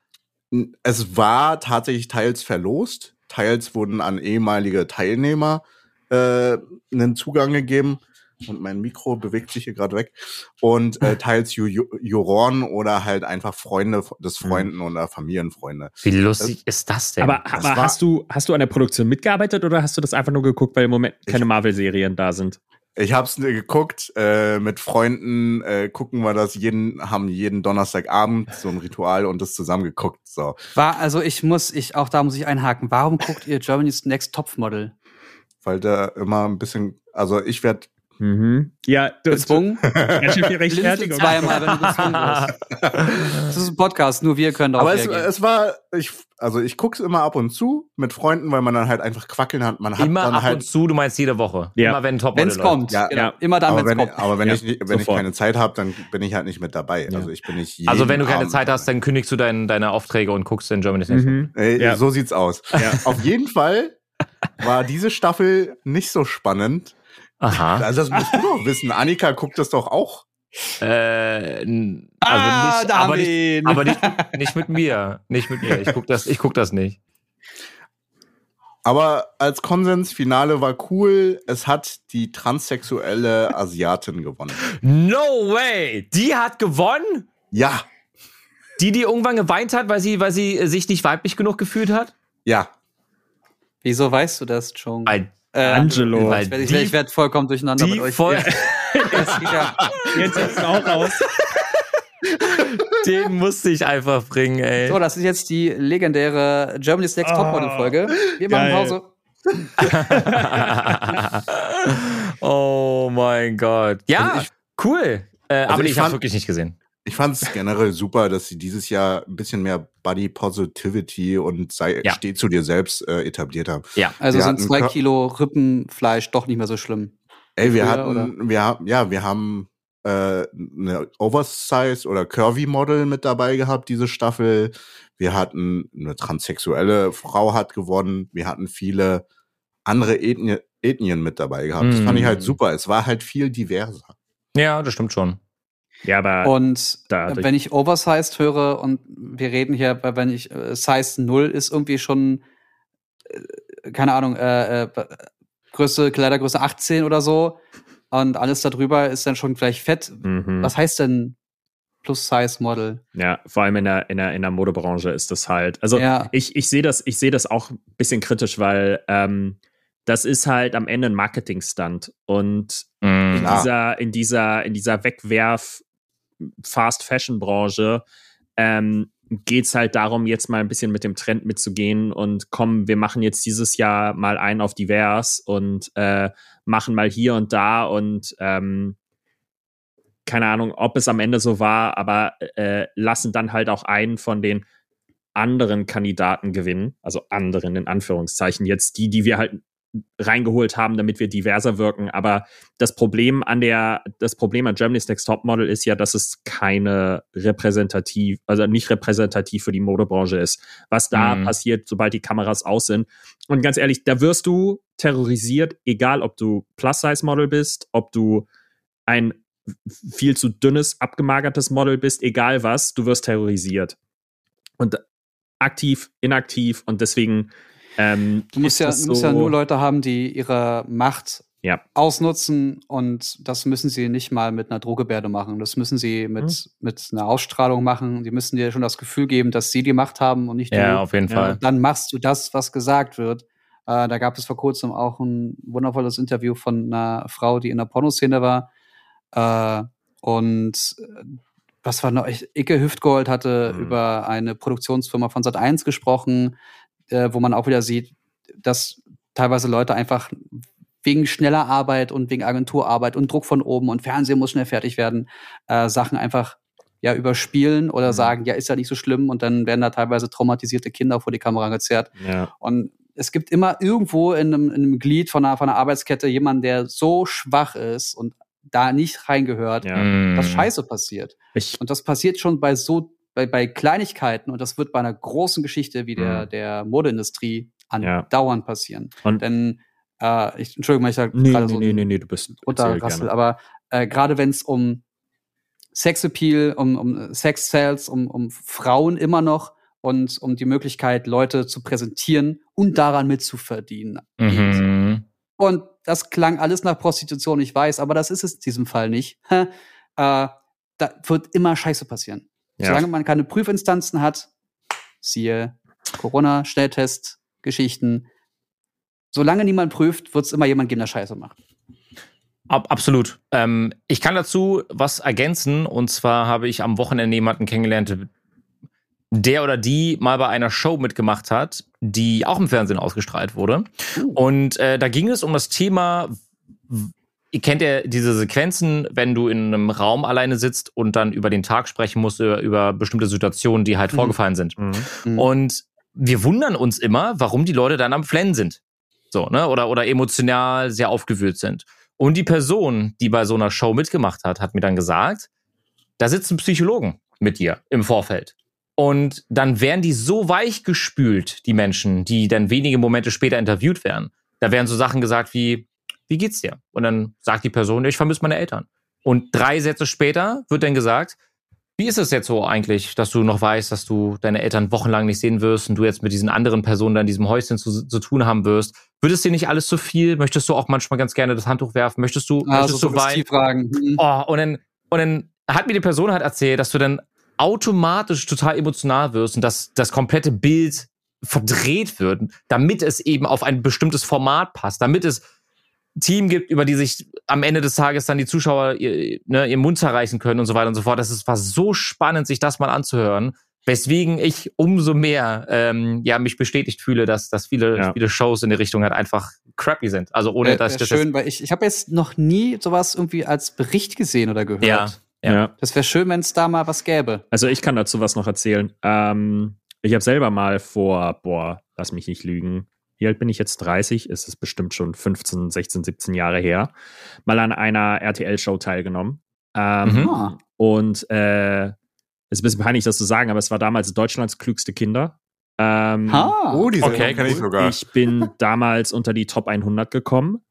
Es war tatsächlich teils verlost, teils wurden an ehemalige Teilnehmer äh, einen Zugang gegeben. Und mein Mikro bewegt sich hier gerade weg. Und äh, teils Ju Ju Juroren oder halt einfach Freunde des Freunden oder Familienfreunde. Wie lustig ist das denn? Aber, das aber hast du hast du an der Produktion mitgearbeitet oder hast du das einfach nur geguckt, weil im Moment keine Marvel-Serien da sind? Ich hab's äh, geguckt, äh, mit Freunden äh, gucken wir das jeden, haben jeden Donnerstagabend so ein Ritual und das zusammen geguckt. So. War, also ich muss, ich, auch da muss ich einhaken. Warum guckt ihr Germany's Next Topmodel? Weil da immer ein bisschen, also ich werd Mhm. Ja, du, Gezwungen? Ganz schön viel Rechtfertigung. zweimal, wenn du gezwungen wirst. *laughs* Das ist ein Podcast, nur wir können darauf Aber es, es war, ich, also ich guck's immer ab und zu mit Freunden, weil man dann halt einfach quackeln hat. Man hat Immer dann ab halt, und zu, du meinst jede Woche. Ja. Immer wenn ein Topmodel Wenn es kommt. Ja, genau. ja. Immer dann, aber wenn wenn, kommt. aber wenn Ja, ich, wenn ich keine Zeit habe, dann bin ich halt nicht mit dabei. Also ich bin nicht Also wenn du keine Abend Zeit hast, dann kündigst du dein, deine Aufträge und guckst in Germany's Next Top. Mhm. Ja. So sieht's aus. Ja. Auf jeden Fall war diese Staffel nicht so spannend. Aha. Also das musst du doch wissen. Annika guckt das doch auch. Äh, n- also ah, nicht, da aber nicht, aber nicht, nicht mit mir. Nicht mit mir. Ich guck das, ich guck das nicht. Aber als Konsensfinale war cool. Es hat die transsexuelle Asiatin gewonnen. No way! Die hat gewonnen? Ja, Die, die irgendwann geweint hat, weil sie, weil sie sich nicht weiblich genug gefühlt hat? ja. Wieso weißt du das, Chung? Weil Äh, Angelo. Ich werde ich Die- werd, ich werd vollkommen durcheinander die mit euch. voll, *laughs* Jetzt ist es auch raus. *laughs* den musste ich einfach bringen, ey. So, das ist jetzt die legendäre Germany's Next Topmodel Folge. Wir machen geil. Pause. *laughs* oh mein Gott. Ja, Also ich- cool. Äh, aber ich ich, habe wirklich nicht gesehen. Ich fand es generell super, dass sie dieses Jahr ein bisschen mehr Body Positivity und sei, Ja. steh zu dir selbst äh, etabliert haben. Ja. Also Wir sind zwei Kör- Kilo Rippenfleisch doch nicht mehr so schlimm. Ey, wir Früher, hatten, wir haben, ja, wir haben äh, eine Oversize oder Curvy Model mit dabei gehabt, diese Staffel. Wir hatten eine transsexuelle Frau hat gewonnen. Wir hatten viele andere Ethnie, Ethnien mit dabei gehabt. Das fand ich halt Mm. super. Es war halt viel diverser. Ja, das stimmt schon. Ja, aber Und da- wenn ich Oversized höre und wir reden hier, wenn ich äh, Size 0 ist irgendwie schon, äh, keine Ahnung, äh, äh, Größe, Kleidergröße 18 oder so und alles darüber ist dann schon gleich fett. Mhm. Was heißt denn Plus-Size-Model? Ja, vor allem in der, in der, in der Modebranche ist das halt. Also Ja. ich, ich sehe das, ich sehe das auch ein bisschen kritisch, weil ähm, das ist halt am Ende ein Marketing-Stunt. Und Mhm. in Klar. dieser, in dieser, in dieser Wegwerf Fast Fashion Branche ähm, geht es halt darum, jetzt mal ein bisschen mit dem Trend mitzugehen und komm, wir machen jetzt dieses Jahr mal einen auf divers und äh, machen mal hier und da und ähm, keine Ahnung, ob es am Ende so war, aber äh, lassen dann halt auch einen von den anderen Kandidaten gewinnen, also anderen in Anführungszeichen, jetzt die, die wir halt reingeholt haben, damit wir diverser wirken. Aber das Problem an der, das Problem an Germany's Next Top Model ist ja, dass es keine repräsentativ, also nicht repräsentativ für die Modebranche ist. Was da Mhm. passiert, sobald die Kameras aus sind. Und ganz ehrlich, da wirst du terrorisiert, egal ob du Plus-Size-Model bist, ob du ein viel zu dünnes, abgemagertes Model bist, egal was, du wirst terrorisiert. Und aktiv, inaktiv und deswegen ähm, Du musst ja, du musst ja so- nur Leute haben, die ihre Macht Ja. ausnutzen und das müssen sie nicht mal mit einer Drohgebärde machen. Das müssen sie mit, Mhm. mit einer Ausstrahlung machen. Die müssen dir schon das Gefühl geben, dass sie die Macht haben und nicht Ja, du. auf jeden Ja. Fall. Dann machst du das, was gesagt wird. Äh, da gab es vor kurzem auch ein wundervolles Interview von einer Frau, die in der Pornoszene war. Äh, und äh, was war noch? Icke Hüftgold hatte Mhm. über eine Produktionsfirma von Sat1 gesprochen, äh, wo man auch wieder sieht, dass teilweise Leute einfach wegen schneller Arbeit und wegen Agenturarbeit und Druck von oben und Fernsehen muss schnell fertig werden, äh, Sachen einfach ja überspielen oder Mhm. sagen, ja, ist ja nicht so schlimm und dann werden da teilweise traumatisierte Kinder vor die Kamera gezerrt. Ja. Und es gibt immer irgendwo in einem, in einem Glied von einer, von einer Arbeitskette jemanden, der so schwach ist und da nicht reingehört, Ja. Mhm. dass Scheiße passiert. Ich, Und das passiert schon bei so, bei, bei Kleinigkeiten und das wird bei einer großen Geschichte wie der, Mhm. der Modeindustrie Ja. andauernd passieren. Und- Denn, äh, ich, Entschuldigung, wenn ich da nee, gerade nee, so nee, nee, nee, du bist runterrassel, aber äh, gerade wenn es um Sexappeal, um, um Sex Sales, um, um Frauen immer noch und um die Möglichkeit, Leute zu präsentieren und daran mitzuverdienen. geht. Mhm. Und das klang alles nach Prostitution, ich weiß, aber das ist es in diesem Fall nicht. *laughs* äh, da wird immer Scheiße passieren. Ja. Solange man keine Prüfinstanzen hat, siehe Corona, Schnelltest, Geschichten, solange niemand prüft, wird es immer jemand geben, der Scheiße macht. Ab, absolut. Ähm, ich kann dazu was ergänzen. Und zwar habe ich am Wochenende jemanden kennengelernt, der oder die mal bei einer Show mitgemacht hat, die auch im Fernsehen ausgestrahlt wurde. Uh. Und äh, da ging es um das Thema, ihr kennt ja diese Sequenzen, wenn du in einem Raum alleine sitzt und dann über den Tag sprechen musst, über, über bestimmte Situationen, die halt Mhm. vorgefallen sind. Mhm. Mhm. Und wir wundern uns immer, warum die Leute dann am Flennen sind. So, ne? Oder, oder emotional sehr aufgewühlt sind. Und die Person, die bei so einer Show mitgemacht hat, hat mir dann gesagt, da sitzen Psychologen mit dir im Vorfeld. Und dann werden die so weich gespült, die Menschen, die dann wenige Momente später interviewt werden. Da werden so Sachen gesagt wie, wie geht's dir? Und dann sagt die Person, ich vermisse meine Eltern. Und drei Sätze später wird dann gesagt, wie ist es jetzt so eigentlich, dass du noch weißt, dass du deine Eltern wochenlang nicht sehen wirst und du jetzt mit diesen anderen Personen da in diesem Häuschen zu, zu tun haben wirst? Wird es dir nicht alles zu viel? Möchtest du auch manchmal ganz gerne das Handtuch werfen? Möchtest du, Also möchtest du weinen? Suggestivfragen. Mhm. Oh, und dann, und dann hat mir die Person halt erzählt, dass du dann automatisch total emotional wirst und dass das komplette Bild verdreht wird, damit es eben auf ein bestimmtes Format passt, damit es Team gibt, über die sich am Ende des Tages dann die Zuschauer ihr, ne, ihren Mund zerreißen können und so weiter und so fort. Das ist, war so spannend, sich das mal anzuhören. Weswegen ich umso mehr ähm, ja mich bestätigt fühle, dass, dass viele, Ja. viele Shows in die Richtung halt einfach crappy sind. Also ohne Äh, dass äh, ich das schön, weil ich, ich habe jetzt noch nie sowas irgendwie als Bericht gesehen oder gehört. Ja, Ja. Ja. Das wäre schön, wenn es da mal was gäbe. Also ich kann dazu was noch erzählen. Ähm, ich habe selber mal vor, boah, lass mich nicht lügen. Wie alt bin ich jetzt? 30? Ist es bestimmt schon 15, 16, 17 Jahre her. Mal an einer RTL-Show teilgenommen. Ähm, Mhm. Ah. Und äh, ist ein bisschen peinlich, das zu sagen, aber es war damals Deutschlands klügste Kinder. Ähm, Ha. Oh, die Okay, kenne ich cool. sogar. Ich bin *laughs* damals unter die Top 100 gekommen.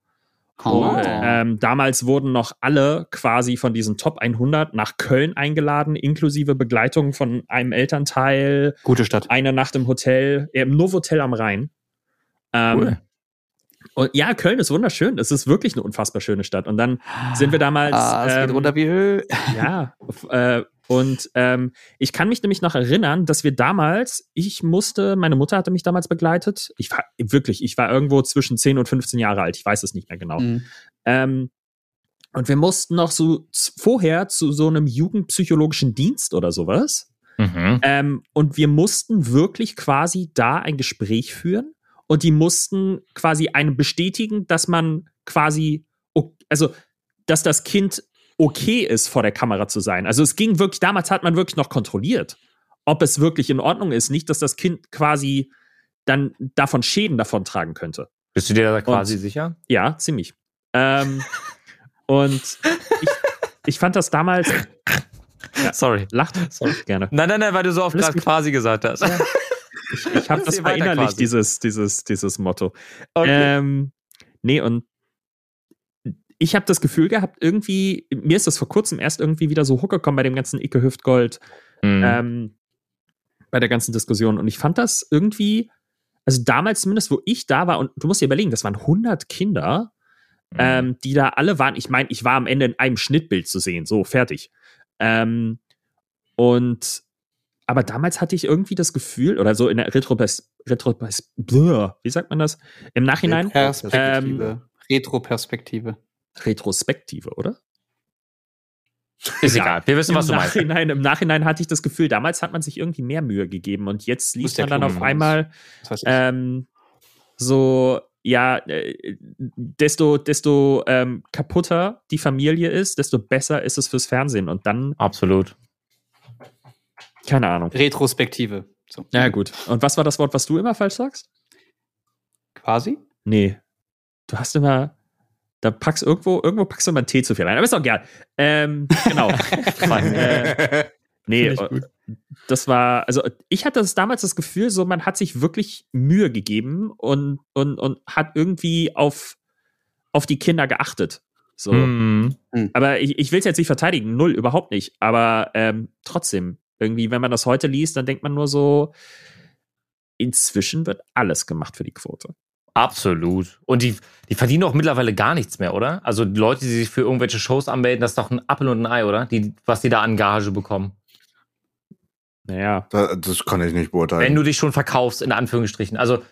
Oh. Und, ähm, damals wurden noch alle quasi von diesen Top 100 nach Köln eingeladen, inklusive Begleitung von einem Elternteil, Gute Stadt. eine Nacht im Hotel, im Novotel am Rhein. Ähm, Cool. Und ja, Köln ist wunderschön. Es ist wirklich eine unfassbar schöne Stadt. Und dann sind wir damals. Ah, es geht ähm, runter wie Öl. ja, äh, und ähm, ich kann mich nämlich noch erinnern, dass wir damals, ich musste, meine Mutter hatte mich damals begleitet. Ich war wirklich, ich war irgendwo zwischen 10 und 15 Jahre alt. Ich weiß es nicht mehr genau. Mhm. Ähm, und wir mussten noch so vorher zu so einem jugendpsychologischen Dienst oder sowas. Mhm. Ähm, und wir mussten wirklich quasi da ein Gespräch führen und die mussten quasi einem bestätigen, dass man quasi, also, dass das Kind okay ist, vor der Kamera zu sein. Also es ging wirklich, damals hat man wirklich noch kontrolliert, ob es wirklich in Ordnung ist. Nicht, dass das Kind quasi dann davon Schäden davon tragen könnte. Bist du dir da quasi Und- sicher? Ja, ziemlich. Ähm, und ich, ich fand das damals, Sorry. lacht Sorry. gerne. Nein, nein, nein, weil du so oft gerade quasi gesagt hast. Ich, ich habe das verinnerlicht, dieses, dieses, dieses Motto. Okay. Ähm, nee, und ich habe das Gefühl gehabt, irgendwie, mir ist das vor kurzem erst irgendwie wieder so hochgekommen bei dem ganzen Icke Hüftgold, Mhm. ähm, bei der ganzen Diskussion. Und ich fand das irgendwie, also damals zumindest, wo ich da war, und du musst dir überlegen, das waren 100 Kinder, Mhm. ähm, die da alle waren. Ich meine, ich war am Ende in einem Schnittbild zu sehen, so fertig. Ähm, und aber damals hatte ich irgendwie das Gefühl, oder so in der Retropers, Retropers, Bläh, wie sagt man das? Im Nachhinein? Perspektive. Retro-Perspektive. Retrospektive, oder? Ist egal. Wir wissen, Im was du meinst. Nachhinein, Im Nachhinein hatte ich das Gefühl, damals hat man sich irgendwie mehr Mühe gegeben und jetzt liest man dann auf einmal ähm, so, ja, äh, desto, desto ähm, kaputter die Familie ist, desto besser ist es fürs Fernsehen. Und dann, Absolut. Keine Ahnung. Retrospektive. So. Ja, gut. Und was war das Wort, was du immer falsch sagst? Quasi. Nee. Du hast immer, da packst irgendwo, irgendwo packst du immer einen Tee zu viel rein. Aber ist auch egal. Ähm, genau. *laughs* äh, nee, das war, also ich hatte das damals das Gefühl, so man hat sich wirklich Mühe gegeben und, und, und hat irgendwie auf, auf die Kinder geachtet. So. Mhm. Aber ich, ich will es jetzt nicht verteidigen, null, überhaupt nicht. Aber ähm, trotzdem, irgendwie, wenn man das heute liest, dann denkt man nur so, inzwischen wird alles gemacht für die Quote. Absolut. Und die, die verdienen auch mittlerweile gar nichts mehr, oder? Also die Leute, die sich für irgendwelche Shows anmelden, das ist doch ein Apfel und ein Ei, oder? Die, was die da an Gage bekommen. Naja. Da- Das kann ich nicht beurteilen. Wenn du dich schon verkaufst, in Anführungsstrichen. Also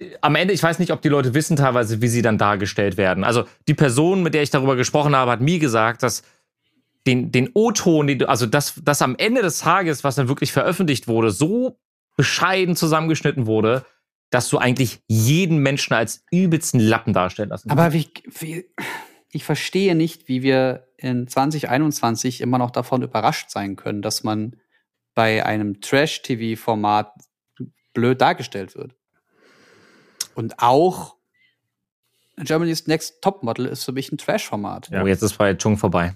äh, am Ende, ich weiß nicht, ob die Leute wissen teilweise, wie sie dann dargestellt werden. Also die Person, mit der ich darüber gesprochen habe, hat mir gesagt, dass den, den O-Ton, also das, das am Ende des Tages, was dann wirklich veröffentlicht wurde, so bescheiden zusammengeschnitten wurde, dass du eigentlich jeden Menschen als übelsten Lappen darstellen lassen Aber wie, wie, ich verstehe nicht, wie wir in 2021 immer noch davon überrascht sein können, dass man bei einem Trash-TV-Format blöd dargestellt wird. Und auch Germany's Next Topmodel ist für mich ein Trash-Format. Oh, jetzt ist bei Chung vorbei.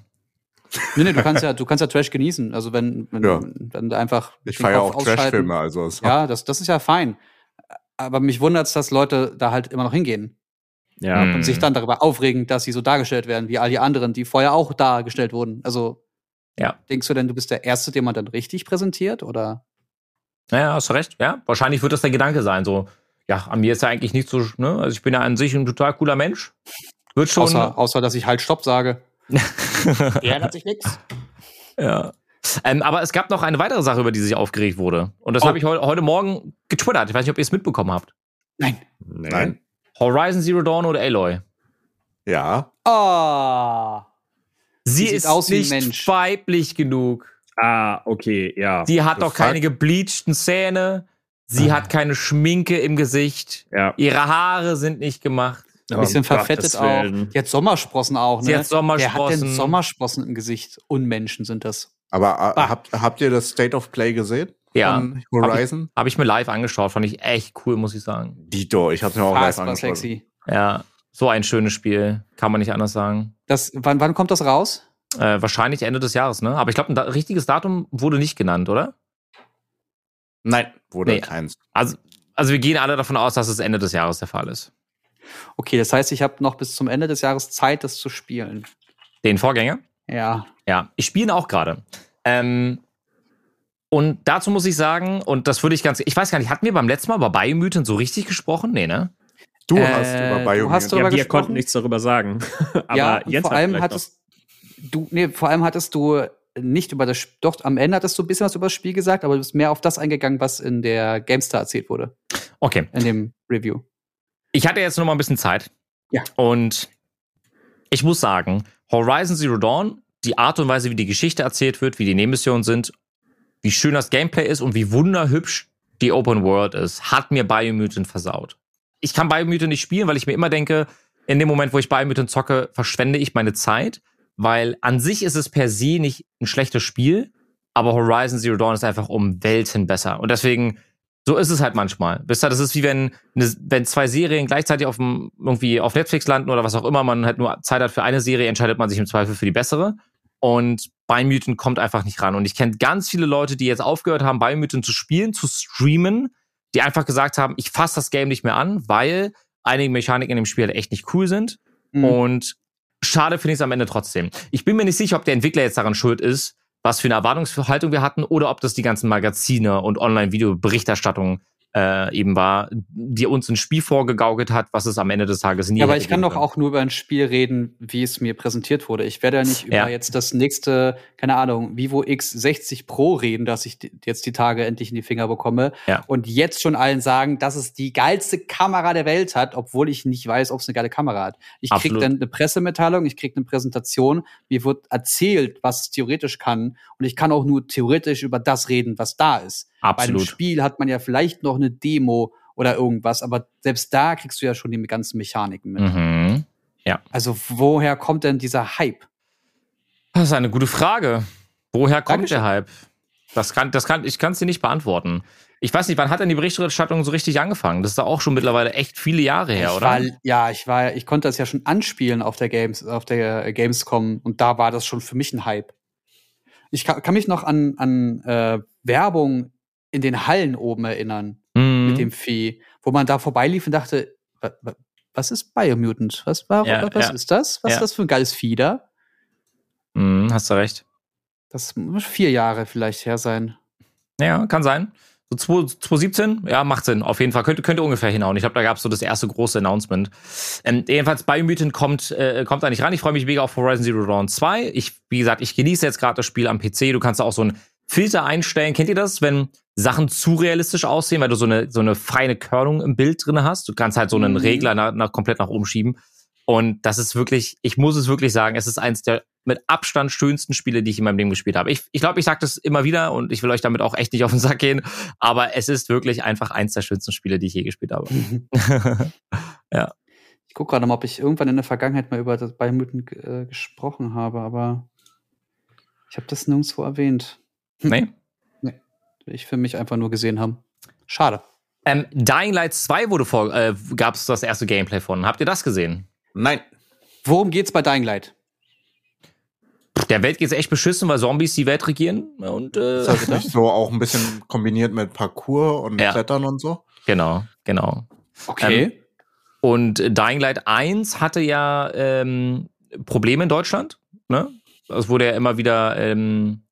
Nee, nee, du kannst ja, du kannst ja Trash genießen. Also wenn, wenn, Ja. wenn du einfach ich feiere Kopf auch Trash-Filme, also Ja, das, das ist ja fein. Aber mich wundert es, dass Leute da halt immer noch hingehen Ja. Hm. und sich dann darüber aufregen, dass sie so dargestellt werden, wie all die anderen, die vorher auch dargestellt wurden. Also, Ja. denkst du denn, du bist der Erste, den man dann richtig präsentiert? Oder? Ja, hast du recht. Ja, wahrscheinlich wird das der Gedanke sein. So, ja, an mir ist ja eigentlich nicht so, ne? Also ich bin ja an sich ein total cooler Mensch. Wird schon. Außer, außer, dass ich halt Stopp sage. *laughs* ja, ändert sich nichts. ja. Ähm, aber es gab noch eine weitere Sache, über die sich aufgeregt wurde. Und das Oh. habe ich heu heute Morgen getwittert. Ich weiß nicht, ob ihr es mitbekommen habt. Nein. Nein. Horizon Zero Dawn oder Aloy? Ja. Oh. Sie sieht ist aus wie ein nicht Mensch. weiblich genug. Ah, okay, ja. Sie hat doch keine gebleachten Zähne. Sie Ah. hat keine Schminke im Gesicht. ja. Ihre Haare sind nicht gemacht. Ein bisschen Um verfettet auch. Hat Sommersprossen auch, ne? Sie hat Sommersprossen. Wer hat denn Sommersprossen im Gesicht? Unmenschen sind das. Aber äh, Ah. habt, habt ihr das State of Play gesehen? Ja. Von Horizon? Habe ich mir live angeschaut, fand ich echt cool, muss ich sagen. Dito, ich hab's mir auch live Fassbar angeschaut. sexy. Ja, so ein schönes Spiel, kann man nicht anders sagen. Das, wann, wann kommt das raus? Äh, wahrscheinlich Ende des Jahres, ne? Aber ich glaube, ein da richtiges Datum wurde nicht genannt, oder? Nein, wurde Nee. keins. Also, also wir gehen alle davon aus, dass es Ende des Jahres der Fall ist. Okay, das heißt, ich habe noch bis zum Ende des Jahres Zeit, das zu spielen. Den Vorgänger? Ja. Ja, ich spiele ihn auch gerade. Ähm, und dazu muss ich sagen, und das würde ich ganz, ich weiß gar nicht, hatten wir beim letzten Mal über Biomutant so richtig gesprochen? Nee, ne? Du Äh, hast über du Biomutant. hast darüber Ja, wir gesprochen? konnten nichts darüber sagen. *laughs* Aber ja, Jens vor hat allem hattest du, nee, vor allem hattest du nicht über das, doch, am Ende hattest du ein bisschen was über das Spiel gesagt, aber du bist mehr auf das eingegangen, was in der GameStar erzählt wurde, Okay. in dem Review. Ich hatte jetzt noch mal ein bisschen Zeit. Ja. Und ich muss sagen, Horizon Zero Dawn, die Art und Weise, wie die Geschichte erzählt wird, wie die Nebenmissionen sind, wie schön das Gameplay ist und wie wunderhübsch die Open World ist, hat mir Biomutant versaut. Ich kann Biomutant nicht spielen, weil ich mir immer denke, in dem Moment, wo ich Biomutant zocke, verschwende ich meine Zeit, weil an sich ist es per se nicht ein schlechtes Spiel, aber Horizon Zero Dawn ist einfach um Welten besser. Und deswegen, so ist es halt manchmal. Wisst ihr, das ist wie wenn, eine, wenn zwei Serien gleichzeitig auf dem, irgendwie auf Netflix landen oder was auch immer, man halt nur Zeit hat für eine Serie, entscheidet man sich im Zweifel für die bessere. Und Biomutant kommt einfach nicht ran. Und ich kenne ganz viele Leute, die jetzt aufgehört haben, Biomutant zu spielen, zu streamen, die einfach gesagt haben, ich fasse das Game nicht mehr an, weil einige Mechaniken in dem Spiel halt echt nicht cool sind. Mhm. Und schade finde ich es am Ende trotzdem. Ich bin mir nicht sicher, ob der Entwickler jetzt daran schuld ist, was für eine Erwartungshaltung wir hatten, oder ob das die ganzen Magazine und Online-Video-Berichterstattung äh, eben war, die uns ein Spiel vorgegaukelt hat, was es am Ende des Tages nie Ja, aber ich kann doch auch nur über ein Spiel reden, wie es mir präsentiert wurde. Ich werde ja nicht über Ja. jetzt das nächste, keine Ahnung, Vivo X60 Pro reden, dass ich jetzt die Tage endlich in die Finger bekomme. Ja. Und jetzt schon allen sagen, dass es die geilste Kamera der Welt hat, obwohl ich nicht weiß, ob es eine geile Kamera hat. Ich krieg Absolut. dann eine Pressemitteilung, ich krieg eine Präsentation, mir wird erzählt, was es theoretisch kann. Und ich kann auch nur theoretisch über das reden, was da ist. Bei einem Absolut. Spiel hat man ja vielleicht noch eine Demo oder irgendwas, aber selbst da kriegst du ja schon die ganzen Mechaniken mit. Mhm. Also woher kommt denn dieser Hype? Das ist eine gute Frage. Woher kommt Dankeschön. der Hype? Das kann, das kann, ich kann es dir nicht beantworten. Ich weiß nicht, wann hat denn die Berichterstattung so richtig angefangen? Das ist da auch schon mittlerweile echt viele Jahre her, ich oder? War, ja, ich war, ich konnte das ja schon anspielen auf der Games, auf der äh, Gamescom und da war das schon für mich ein Hype. Ich kann, kann mich noch an, an äh, Werbung in den Hallen oben erinnern Mhm. mit dem Vieh, wo man da vorbeilief und dachte, wa- wa- was ist Biomutant? Was, war, Ja, was ja. ist das? Was Ja. ist das für ein geiles Vieh da? Mhm, hast du recht. Das muss vier Jahre vielleicht her sein. Ja, kann sein. So 2 2017, ja, macht Sinn. Auf jeden Fall. Könnte, könnte ungefähr hinhauen. Ich glaube, da gab es so das erste große Announcement. Ähm, jedenfalls, Biomutant kommt, äh, kommt da nicht ran. Ich freue mich mega auf Horizon Zero Dawn 2. Ich, wie gesagt, ich genieße jetzt gerade das Spiel am PC. Du kannst da auch so einen Filter einstellen. Kennt ihr das, wenn Sachen zu realistisch aussehen, weil du so eine, so eine feine Körnung im Bild drin hast? Du kannst halt so einen Mhm. Regler nach, nach, komplett nach oben schieben. Und das ist wirklich, ich muss es wirklich sagen, es ist eins der mit Abstand schönsten Spiele, die ich in meinem Leben gespielt habe. Ich glaube, ich, glaub, ich sage das immer wieder und ich will euch damit auch echt nicht auf den Sack gehen, aber es ist wirklich einfach eins der schönsten Spiele, die ich je gespielt habe. *laughs* Ich gucke gerade mal, ob ich irgendwann in der Vergangenheit mal über das Biomutant äh, gesprochen habe, aber ich habe das nirgendwo erwähnt. Nee? Ich für mich einfach nur gesehen haben. Schade. Ähm, Dying Light 2 wurde vor, äh, gab es das erste Gameplay von. Habt ihr das gesehen? Nein. Worum geht's bei Dying Light? Der Welt geht's echt beschissen, weil Zombies die Welt regieren und äh, Ist das nicht so *laughs* auch ein bisschen kombiniert mit Parkour und Ja. Klettern und so? genau, genau. Okay. Und äh, Dying Light 1 hatte ja ähm, Probleme in Deutschland. Ne? Es wurde ja immer wieder, ähm,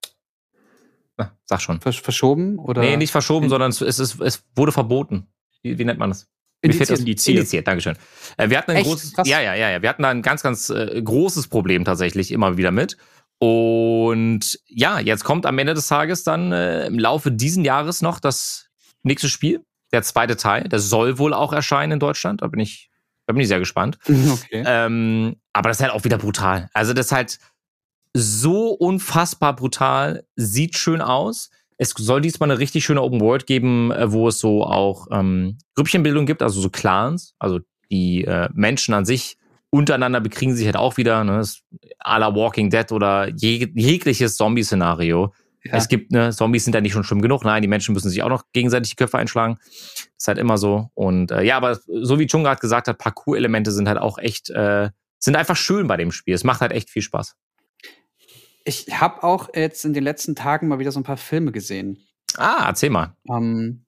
sag schon. Versch verschoben oder? Nee, nicht verschoben, In- sondern es, ist, es wurde verboten. Wie, wie nennt man das? Indiziert. das- Indiziert. Indiziert, Dankeschön. Äh, wir hatten ein Echt? großes, Krass. ja, ja, ja, ja. Wir hatten da ein ganz, ganz äh, großes Problem tatsächlich immer wieder mit. Und ja, jetzt kommt am Ende des Tages dann äh, im Laufe diesen Jahres noch das nächste Spiel, der zweite Teil. Der soll wohl auch erscheinen in Deutschland. Da bin ich, da bin ich sehr gespannt. *laughs* Okay. Ähm, aber das ist halt auch wieder brutal. Also das ist halt so unfassbar brutal, sieht schön aus. Es soll diesmal eine richtig schöne Open World geben, äh, wo es so auch ähm, Grüppchenbildung gibt, also so Clans, also die äh, Menschen an sich untereinander bekriegen sich halt auch wieder, ne? Das ist à la Walking Dead oder jeg jegliches Zombie-Szenario. Ja. Es gibt, ne, Zombies sind ja nicht schon schlimm genug. Nein, die Menschen müssen sich auch noch gegenseitig die Köpfe einschlagen. Ist halt immer so. Und äh, ja, aber so wie Chung gerade gesagt hat, Parcours-Elemente sind halt auch echt, äh, sind einfach schön bei dem Spiel. Es macht halt echt viel Spaß. Ich habe auch jetzt in den letzten Tagen mal wieder so ein paar Filme gesehen. Ah, erzähl mal. Ähm,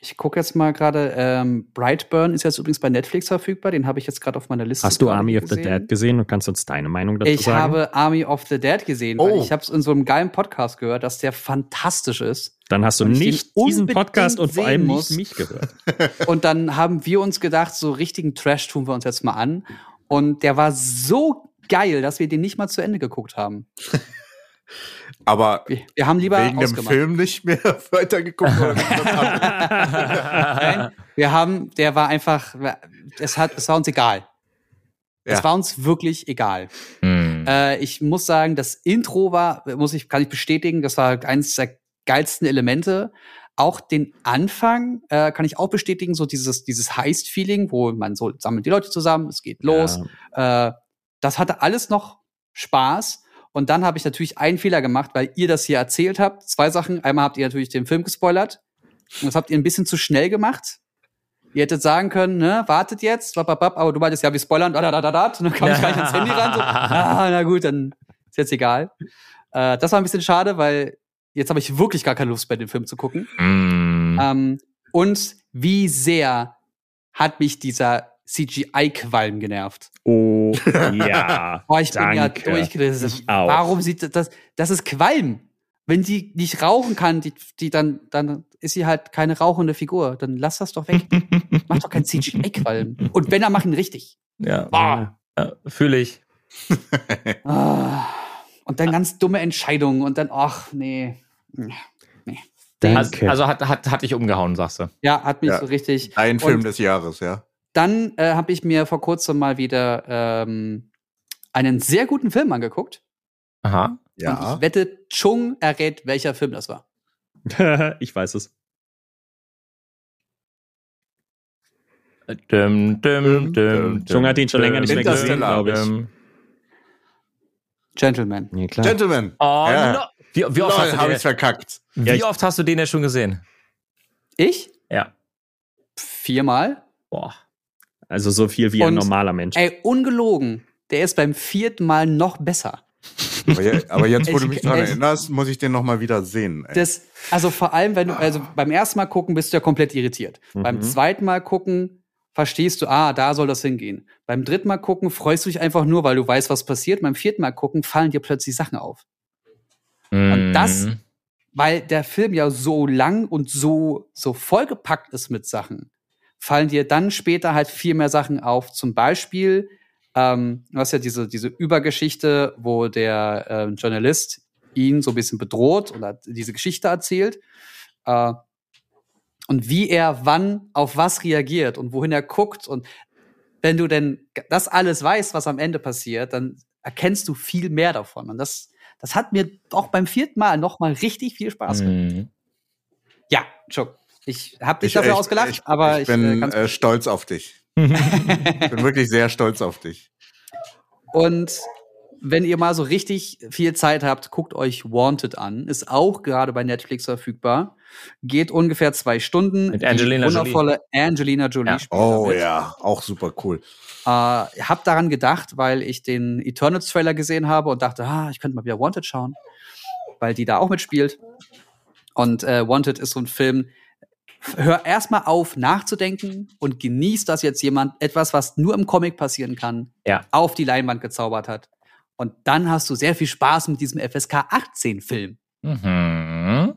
ich gucke jetzt mal gerade. Ähm, Brightburn ist jetzt übrigens bei Netflix verfügbar. Den habe ich jetzt gerade auf meiner Liste. Hast du Army of the. Dead gesehen und kannst uns deine Meinung dazu Ich sagen? habe Army of the Dead gesehen, weil Oh. ich habe es in so einem geilen Podcast gehört, dass der fantastisch ist. Dann hast du ich nicht diesen Podcast und vor allem nicht mich gehört. *laughs* Und dann haben wir uns gedacht, so richtigen Trash tun wir uns jetzt mal an. Und der war so geil, dass wir den nicht mal zu Ende geguckt haben. *laughs* Aber Wir, wir haben lieber wegen dem ausgemacht. Film nicht mehr *laughs* weitergeguckt? *laughs* Nein, wir haben, der war einfach, es hat, es war uns egal. Es Ja. war uns wirklich egal. Hm. Äh, ich muss sagen, das Intro war, muss ich, kann ich bestätigen, das war eines der geilsten Elemente. Auch den Anfang äh, kann ich auch bestätigen, so dieses, dieses Heist-Feeling, wo man so sammelt die Leute zusammen, es geht los. Äh, das hatte alles noch Spaß. Und dann habe ich natürlich einen Fehler gemacht, weil ihr das hier erzählt habt. Zwei Sachen. Einmal habt ihr natürlich den Film gespoilert. Und das habt ihr ein bisschen zu schnell gemacht. Ihr hättet sagen können, ne, wartet jetzt, bap, aber du meintest, ja, wir spoilern, da, da, da, da. Und dann kam ich gleich ans Handy ran. So, *laughs* ah, na gut, dann ist jetzt egal. Äh, das war ein bisschen schade, weil jetzt habe ich wirklich gar keine Lust mehr, den Film zu gucken. Hm. Ähm, und wie sehr hat mich dieser CGI-Qualm genervt. Oh, *laughs* ja. Boah, ich bin ja Danke. durchgerissen. Ich auch. Warum sieht das, das ist Qualm. Wenn die nicht rauchen kann, die, die dann, dann ist sie halt keine rauchende Figur. Dann lass das doch weg. *laughs* Mach doch kein CGI-Qualm. Und wenn er, mach ihn richtig. ja, Boah. ja fühle ich. *laughs* Ah. Und dann ganz dumme Entscheidungen und dann, ach, nee. Also, Danke. also hat, hat, hat dich umgehauen, sagst du. Ja, hat mich Ja. so richtig. Ein Film Und- des Jahres, ja. Dann äh, habe ich mir vor kurzem mal wieder ähm, einen sehr guten Film angeguckt. Aha. Und Ja. ich wette, Chung errät, welcher Film das war. *laughs* ich weiß es. Dum, dum, dum, Chung hat ihn schon länger nicht mehr gesehen, glaub ich. Gentleman. Ja, klar. Gentleman. Oh, Ja. no. wie, wie, oft hast Lol, du hab den, ich's verkackt. wie Ja, oft hast du den ja schon gesehen? Ich? Ja. Viermal. Boah. Also so viel wie ein Und- normaler Mensch. Ey, ungelogen. Der ist beim vierten Mal noch besser. Aber, je- aber jetzt, wo du Ich- *laughs* mich daran erinnerst, muss ich den noch mal wieder sehen. Ey. Das, also vor allem, wenn du, also beim ersten Mal gucken bist du ja komplett irritiert. Mhm. Beim zweiten Mal gucken verstehst du, ah, da soll das hingehen. Beim dritten Mal gucken freust du dich einfach nur, weil du weißt, was passiert. Beim vierten Mal gucken fallen dir plötzlich Sachen auf. Und das- Mhm. Weil der Film ja so lang und so, so vollgepackt ist mit Sachen, fallen dir dann später halt viel mehr Sachen auf. Zum Beispiel, ähm, du hast ja diese, diese Übergeschichte, wo der äh, Journalist ihn so ein bisschen bedroht oder diese Geschichte erzählt. Äh, und wie er wann auf was reagiert und wohin er guckt. Und wenn du denn das alles weißt, was am Ende passiert, dann erkennst du viel mehr davon. Und das, das hat mir auch beim vierten Mal noch mal richtig viel Spaß gemacht. Mhm. Ja, Chuck. Ich habe dich dafür ich, ausgelacht, ich, aber ich ich, bin äh, äh, stolz auf dich. Ich bin wirklich sehr stolz auf dich. Und wenn ihr mal so richtig viel Zeit habt, guckt euch Wanted an. Ist auch gerade bei Netflix verfügbar. Geht ungefähr zwei Stunden. Mit Angelina Die wundervolle Angelina Jolie Ja. spielt Oh damit. ja, auch super cool. Äh, hab daran gedacht, weil ich den Eternals-Trailer gesehen habe und dachte, ah, ich könnte mal wieder Wanted schauen, weil die da auch mitspielt. Und äh, Wanted ist so ein Film, hör erstmal auf nachzudenken und genieß, dass jetzt jemand etwas, was nur im Comic passieren kann, Ja. auf die Leinwand gezaubert hat. Und dann hast du sehr viel Spaß mit diesem FSK 18-Film. Mhm.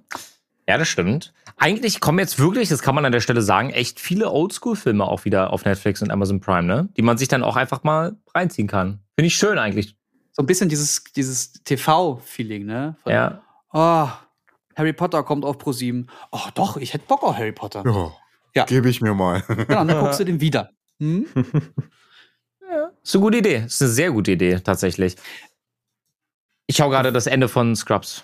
Ja, das stimmt. Eigentlich kommen jetzt wirklich, das kann man an der Stelle sagen, echt viele Oldschool-Filme auch wieder auf Netflix und Amazon Prime, ne? Die man sich dann auch einfach mal reinziehen kann. Finde ich schön eigentlich. So ein bisschen dieses, dieses TV-Feeling, ne? Von, Ja. Oh, Harry Potter kommt auf ProSieben. Oh, doch, ich hätte Bock auf Harry Potter. Ja, Ja. gebe ich mir mal. Genau, dann *laughs* guckst du den wieder. Hm? Ist eine gute Idee. Ist eine sehr gute Idee, tatsächlich. Ich schaue gerade das Ende von Scrubs.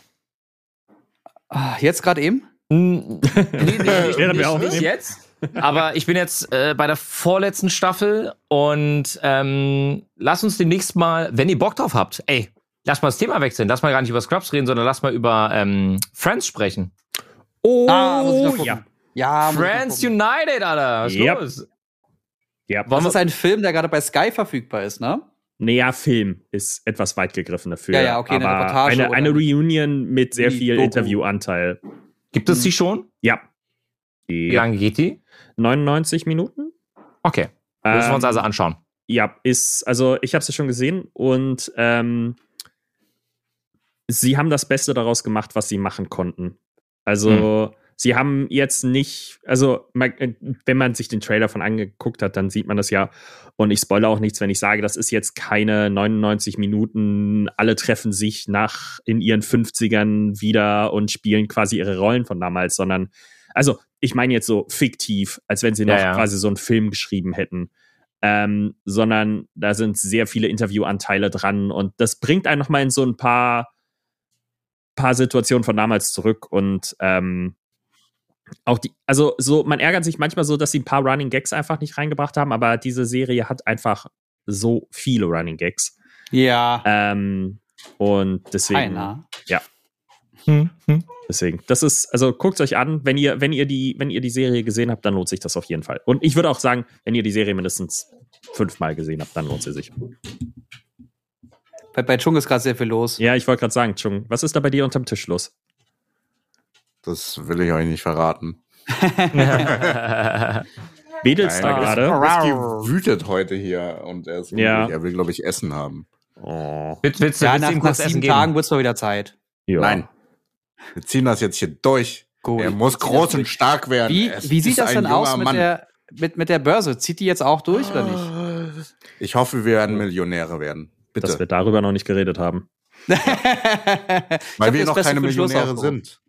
Ah, jetzt gerade eben? nee, nee, Während *laughs* wir nicht, aufnehmen. nicht jetzt. Aber ich bin jetzt äh, bei der vorletzten Staffel und ähm, lass uns demnächst mal, wenn ihr Bock drauf habt, ey, lass mal das Thema wechseln. Lass mal gar nicht über Scrubs reden, sondern lass mal über ähm, Friends sprechen. Oh, Ah, muss ich ja. Ja, Friends. United, Alter. Was ist Yep. los? ja. Das ist ein Film, der gerade bei Sky verfügbar ist, ne? Naja, Film ist etwas weit gegriffen dafür. Ja, ja, okay, eine aber Reportage eine, oder eine nicht? Reunion mit sehr viel Doku. Interviewanteil. Gibt es die schon? Ja. Wie ja. lange geht die? 99 Minuten? Okay. Müssen wir uns Ähm, also anschauen. Ja, ist, also ich habe sie schon gesehen und ähm, sie haben das Beste daraus gemacht, was sie machen konnten. Also sie haben jetzt nicht, also äh, wenn man sich den Trailer von angeguckt hat, dann sieht man das ja. Und ich spoilere auch nichts, wenn ich sage, das ist jetzt keine 99 Minuten, alle treffen sich nach in ihren 50ern wieder und spielen quasi ihre Rollen von damals, sondern, also ich meine jetzt so fiktiv, als wenn sie noch Ja, ja. quasi so einen Film geschrieben hätten ähm, sondern da sind sehr viele Interviewanteile dran und das bringt einen nochmal in so ein paar, paar Situationen von damals zurück und ähm, auch die, also so, man ärgert sich manchmal so, dass sie ein paar Running Gags einfach nicht reingebracht haben, aber diese Serie hat einfach so viele Running Gags. Ja. Ähm, und deswegen, Keiner. Hm, hm. deswegen, das ist, also guckt euch an, wenn ihr, wenn ihr die, wenn ihr die Serie gesehen habt, dann lohnt sich das auf jeden Fall. Und ich würde auch sagen, wenn ihr die Serie mindestens fünfmal gesehen habt, dann lohnt sie sich. Bei, bei Chung ist gerade sehr viel los. Ja, ich wollte gerade sagen, Chung, was ist da bei dir unterm Tisch los? Das will ich euch nicht verraten. *laughs* Wedelst da gerade? Whisky wütet heute hier und er, ist Ja. er will, glaube ich, Essen haben. Oh. Willst, willst, du- Ja, nach, nach sieben? Tagen wird's mal wieder Zeit. Ja. Nein. Wir ziehen das jetzt hier durch. Gut. er muss groß und stark werden. Wie, Es wie sieht das denn aus mit Mann. der, mit, mit der Börse? Zieht die jetzt auch durch oder nicht? Ich hoffe, wir werden Millionäre werden. Bitte. Dass wir darüber noch nicht geredet haben. *laughs* Weil hab wir noch keine Millionäre sind.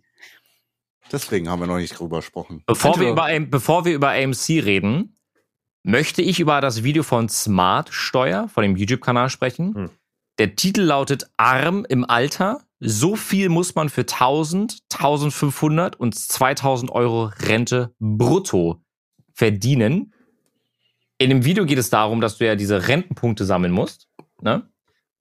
Deswegen haben wir noch nicht drüber gesprochen. Bevor wir, über, bevor wir über AMC reden, möchte ich über das Video von Smart Steuer, von dem YouTube-Kanal sprechen. Hm. Der Titel lautet Arm im Alter. So viel muss man für 1000, 1500 und 2000 Euro Rente brutto verdienen. In dem Video geht es darum, dass du ja diese Rentenpunkte sammeln musst. Ne?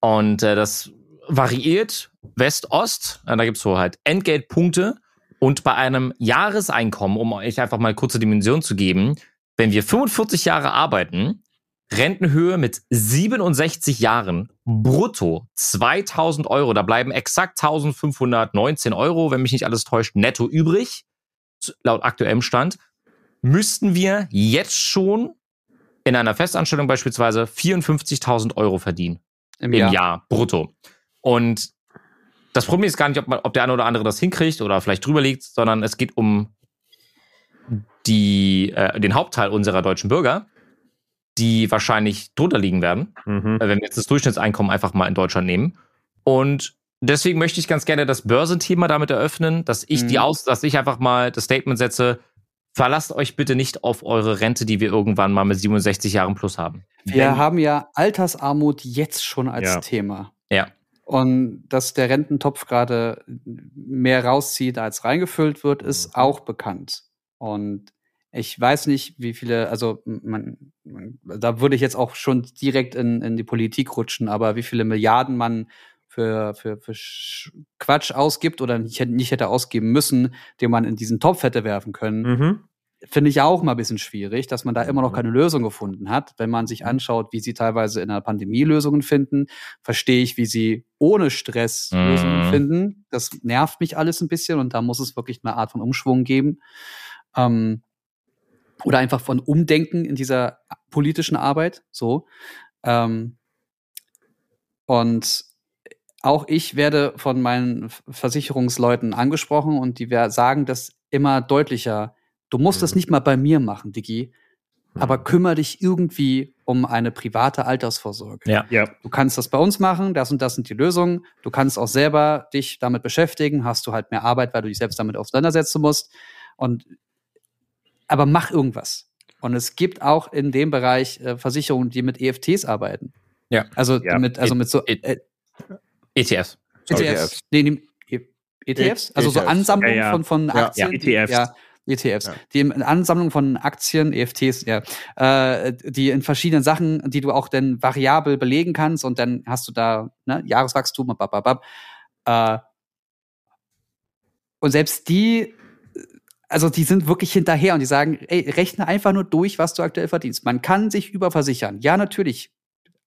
Und äh, das variiert West-Ost. Da gibt's so halt Entgeltpunkte. Und bei einem Jahreseinkommen, um euch einfach mal kurze Dimension zu geben, wenn wir 45 Jahre arbeiten, Rentenhöhe mit 67 Jahren, brutto 2000 Euro, da bleiben exakt 1519 Euro, wenn mich nicht alles täuscht, netto übrig, laut aktuellem Stand, müssten wir jetzt schon in einer Festanstellung beispielsweise 54.000 Euro verdienen Im, im Jahr. Jahr. brutto. Und das Problem ist gar nicht, ob, man, ob der eine oder andere das hinkriegt oder vielleicht drüber liegt, sondern es geht um die, äh, den Hauptteil unserer deutschen Bürger, die wahrscheinlich drunter liegen werden, Mhm. äh, wenn wir jetzt das Durchschnittseinkommen einfach mal in Deutschland nehmen. Und deswegen möchte ich ganz gerne das Börsenthema damit eröffnen, dass ich Mhm. die aus, dass ich einfach mal das Statement setze, verlasst euch bitte nicht auf eure Rente, die wir irgendwann mal mit 67 Jahren plus haben. Wir Wenn- haben ja Altersarmut jetzt schon als Ja. Thema. Ja. Und dass der Rententopf gerade mehr rauszieht, als reingefüllt wird, ist Mhm. auch bekannt. Und ich weiß nicht, wie viele, also man, man, da würde ich jetzt auch schon direkt in, in die Politik rutschen, aber wie viele Milliarden man für, für, für Sch- Quatsch ausgibt oder nicht, hätte- nicht hätte ausgeben müssen, den man in diesen Topf hätte werfen können, Mhm. finde ich auch mal ein bisschen schwierig, dass man da immer noch Mhm. keine Lösung gefunden hat. Wenn man sich anschaut, wie sie teilweise in der Pandemie Lösungen finden, verstehe ich, wie sie ohne Stress Mhm. Lösungen finden. Das nervt mich alles ein bisschen und da muss es wirklich eine Art von Umschwung geben. Ähm, oder einfach von Umdenken in dieser politischen Arbeit. So. Ähm, und auch ich werde von meinen Versicherungsleuten angesprochen und die sagen das immer deutlicher. Du musst das Mhm. nicht mal bei mir machen, Digi, aber kümmere dich irgendwie um eine private Altersvorsorge. Ja. Ja. Du kannst das bei uns machen, das und das sind die Lösungen. Du kannst auch selber dich damit beschäftigen, hast du halt mehr Arbeit, weil du dich selbst damit auseinandersetzen musst. Und aber mach irgendwas. Und es gibt auch in dem Bereich äh, Versicherungen, die mit EFTs arbeiten. Ja. Also Ja. mit, also mit so äh, ETFs. ETFs. ETFs. Nee, nee, E- ETFs? Also so ETFs. Ansammlungen Ja, ja. von, von Ja. Aktien. Ja, die- ETFs. Ja, ETFs, Ja. die in Ansammlung von Aktien, EFTs, ja, äh, die in verschiedenen Sachen, die du auch dann variabel belegen kannst und dann hast du da ne, Jahreswachstum und bababab. Äh, und selbst die, also die sind wirklich hinterher und die sagen, ey, rechne einfach nur durch, was du aktuell verdienst. Man kann sich überversichern. Ja, natürlich.